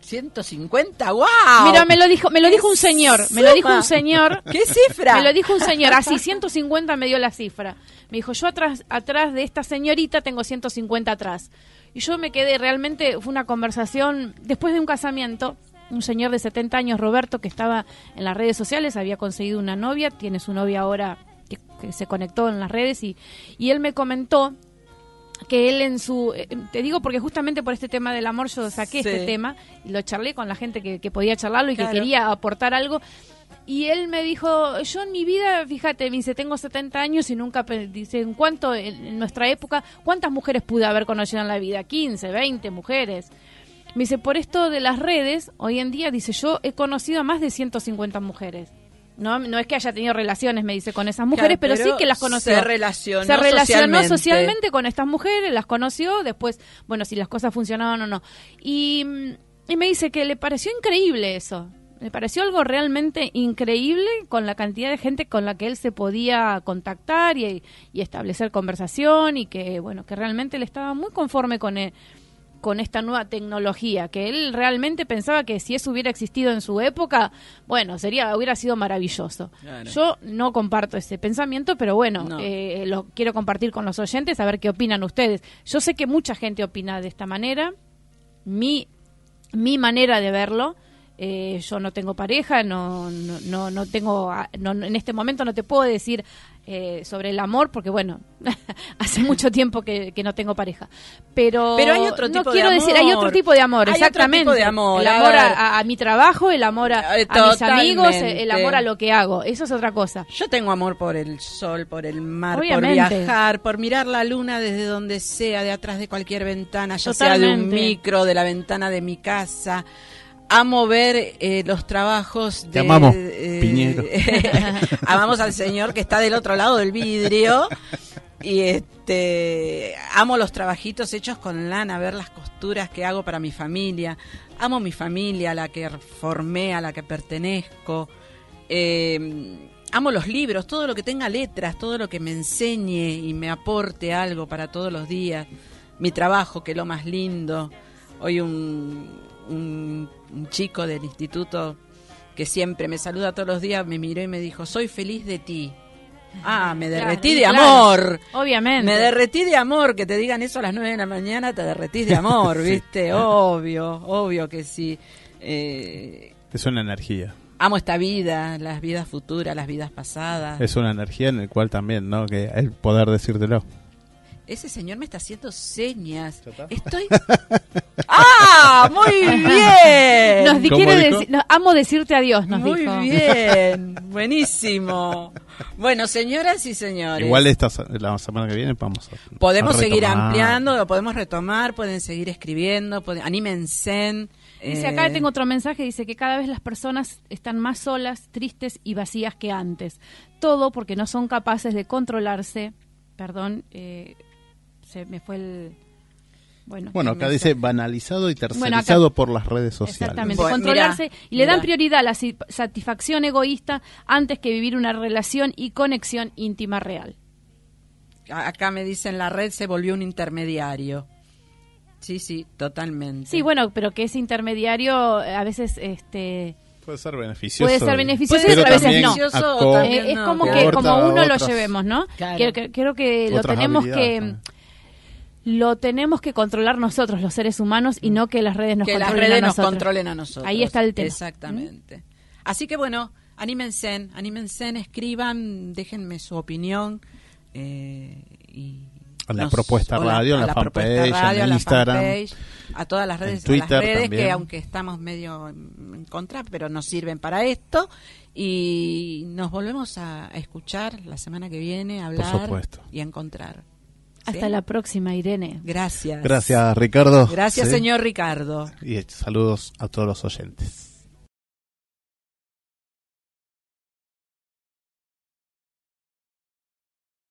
Speaker 5: 150, wow.
Speaker 4: Mira, me lo dijo, me lo
Speaker 5: ¡Qué
Speaker 4: dijo un señor, me lo dijo un señor. [LAUGHS]
Speaker 5: ¿Qué cifra?
Speaker 4: Me lo dijo un señor, así 150 me dio la cifra. Me dijo, "Yo atrás atrás de esta señorita tengo 150 atrás." Y yo me quedé realmente fue una conversación después de un casamiento, un señor de 70 años, Roberto, que estaba en las redes sociales, había conseguido una novia, tiene su novia ahora que, que se conectó en las redes y y él me comentó que él en su eh, te digo porque justamente por este tema del amor yo saqué
Speaker 5: Sí.
Speaker 4: este tema y lo charlé con la gente que, que podía charlarlo y
Speaker 5: Claro.
Speaker 4: que quería aportar algo y él me dijo yo en mi vida fíjate me dice tengo 70 años y nunca dice en cuánto en, en nuestra época cuántas mujeres pude haber conocido en la vida 15 20 mujeres me dice por esto de las redes hoy en día dice yo he conocido a más de 150 mujeres no, no es que haya tenido relaciones, me dice, con esas mujeres,
Speaker 5: Claro,
Speaker 4: pero, sí que las conoció.
Speaker 5: se relacionó
Speaker 4: Se relacionó
Speaker 5: socialmente.
Speaker 4: socialmente con estas mujeres, las conoció, después, bueno, si las cosas funcionaban o no. Y, mm, y me dice que le pareció increíble eso. Le pareció algo realmente increíble con la cantidad de gente con la que él se podía contactar y, y establecer conversación y que, bueno, que realmente él estaba muy conforme con él con esta nueva tecnología, que él realmente pensaba que si eso hubiera existido en su época, bueno, sería hubiera sido maravilloso.
Speaker 5: Claro.
Speaker 4: Yo no comparto ese pensamiento, pero bueno,
Speaker 5: No.
Speaker 4: eh, lo quiero compartir con los oyentes, a ver qué opinan ustedes. Yo sé que mucha gente opina de esta manera, mi, mi manera de verlo. eh, yo no tengo pareja, no, no, no, no tengo, no, en este momento no te puedo decir eh, sobre el amor, porque bueno, [LAUGHS] hace mucho tiempo que, que no tengo pareja. Pero,
Speaker 5: Pero hay otro
Speaker 4: no
Speaker 5: tipo de
Speaker 4: quiero decir, hay otro
Speaker 5: amor.
Speaker 4: tipo de amor,
Speaker 5: Hay otro
Speaker 4: exactamente.
Speaker 5: tipo de amor,
Speaker 4: El amor a, a- a mi trabajo, el amor a, a mis amigos, el amor a lo que hago. Eso es otra cosa.
Speaker 5: Yo tengo amor por el sol, por el mar,
Speaker 4: Obviamente.
Speaker 5: por viajar, por mirar la luna desde donde sea, de atrás de cualquier ventana, ya sea de un micro, de la ventana de mi casa. Amo ver eh, los trabajos de...
Speaker 2: Te amamos,
Speaker 5: eh,
Speaker 2: Piñero. [LAUGHS]
Speaker 5: amamos al señor que está del otro lado del vidrio. Y este amo los trabajitos hechos con lana, ver las costuras que hago para mi familia. Amo mi familia, a la que formé, a la que pertenezco. Eh, amo los libros, todo lo que tenga letras, todo lo que me enseñe y me aporte algo para todos los días. Mi trabajo, que es lo más lindo. Hoy un, un, un chico del instituto que siempre me saluda todos los días me miró y me dijo, soy feliz de ti. Ah, me
Speaker 4: Claro,
Speaker 5: derretí de
Speaker 4: claro.
Speaker 5: amor.
Speaker 4: Obviamente.
Speaker 5: Me derretí de amor, que te digan eso a las nueve de la mañana, te derretís de amor, [LAUGHS] [LAUGHS] ¿viste? Obvio, obvio que sí. Eh,
Speaker 2: Es una energía.
Speaker 5: amo esta vida, las vidas futuras, las vidas pasadas.
Speaker 2: Es una energía en el cual también, ¿no? Que el poder decírtelo.
Speaker 5: Ese señor me está haciendo señas. Estoy. [LAUGHS] ¡Ah! ¡Muy bien!
Speaker 4: Nos di-
Speaker 2: ¿Cómo
Speaker 4: quiere decir- no, amo decirte adiós, nos
Speaker 5: Muy
Speaker 4: dijo.
Speaker 5: bien, [LAUGHS] buenísimo. Bueno, señoras y señores.
Speaker 2: Igual esta la semana que viene vamos a
Speaker 5: Podemos
Speaker 2: a
Speaker 5: seguir ampliando, lo podemos retomar, pueden seguir escribiendo, pueden, anímense.
Speaker 4: Dice,
Speaker 5: eh,
Speaker 4: acá tengo otro mensaje, dice que cada vez las personas están más solas, tristes y vacías que antes. Todo porque no son capaces de controlarse. Perdón, eh, se me fue el... Bueno,
Speaker 2: Bueno, acá dice banalizado y
Speaker 4: Bueno,
Speaker 2: tercerizado
Speaker 4: acá-
Speaker 2: por las redes sociales.
Speaker 4: Exactamente,
Speaker 5: Bueno,
Speaker 4: controlarse
Speaker 5: mira,
Speaker 4: y le dan prioridad a la satisfacción egoísta antes que vivir una relación y conexión íntima real.
Speaker 5: Acá me dicen la red se volvió un intermediario. Sí, sí, totalmente.
Speaker 4: Sí, bueno, pero que ese intermediario eh, a veces este
Speaker 2: Puede ser beneficioso.
Speaker 4: puede ser beneficioso, pero a veces no.
Speaker 5: beneficioso o
Speaker 2: acor-
Speaker 5: también
Speaker 4: Eh, es
Speaker 5: no,
Speaker 4: como que como uno lo llevemos, ¿no?
Speaker 5: Claro.
Speaker 4: Creo, que- creo que lo tenemos que
Speaker 2: también.
Speaker 4: Lo tenemos que controlar nosotros, los seres humanos, y no que las redes nos
Speaker 5: que las
Speaker 4: controlen
Speaker 5: redes
Speaker 4: a
Speaker 5: nos
Speaker 4: nosotros.
Speaker 5: controlen a nosotros.
Speaker 4: Ahí está el tema.
Speaker 5: Exactamente. Así que bueno, anímense, anímense, escriban, déjenme su opinión. eh, y
Speaker 2: A la
Speaker 5: nos-
Speaker 2: Propuesta Radio, en
Speaker 5: a
Speaker 2: la fanpage,
Speaker 5: Radio,
Speaker 2: en
Speaker 5: la
Speaker 2: Instagram,
Speaker 5: fanpage, a todas las redes,
Speaker 2: Twitter
Speaker 5: a las redes que aunque estamos medio en contra, pero nos sirven para esto. Y nos volvemos a, a escuchar la semana que viene, a hablar
Speaker 2: supuesto.
Speaker 5: y a encontrar.
Speaker 4: Hasta
Speaker 5: ¿Sí?
Speaker 4: la próxima, Irene.
Speaker 5: Gracias.
Speaker 2: Gracias, Ricardo.
Speaker 5: Gracias,
Speaker 2: Sí.
Speaker 5: señor Ricardo.
Speaker 2: Y saludos a todos los oyentes.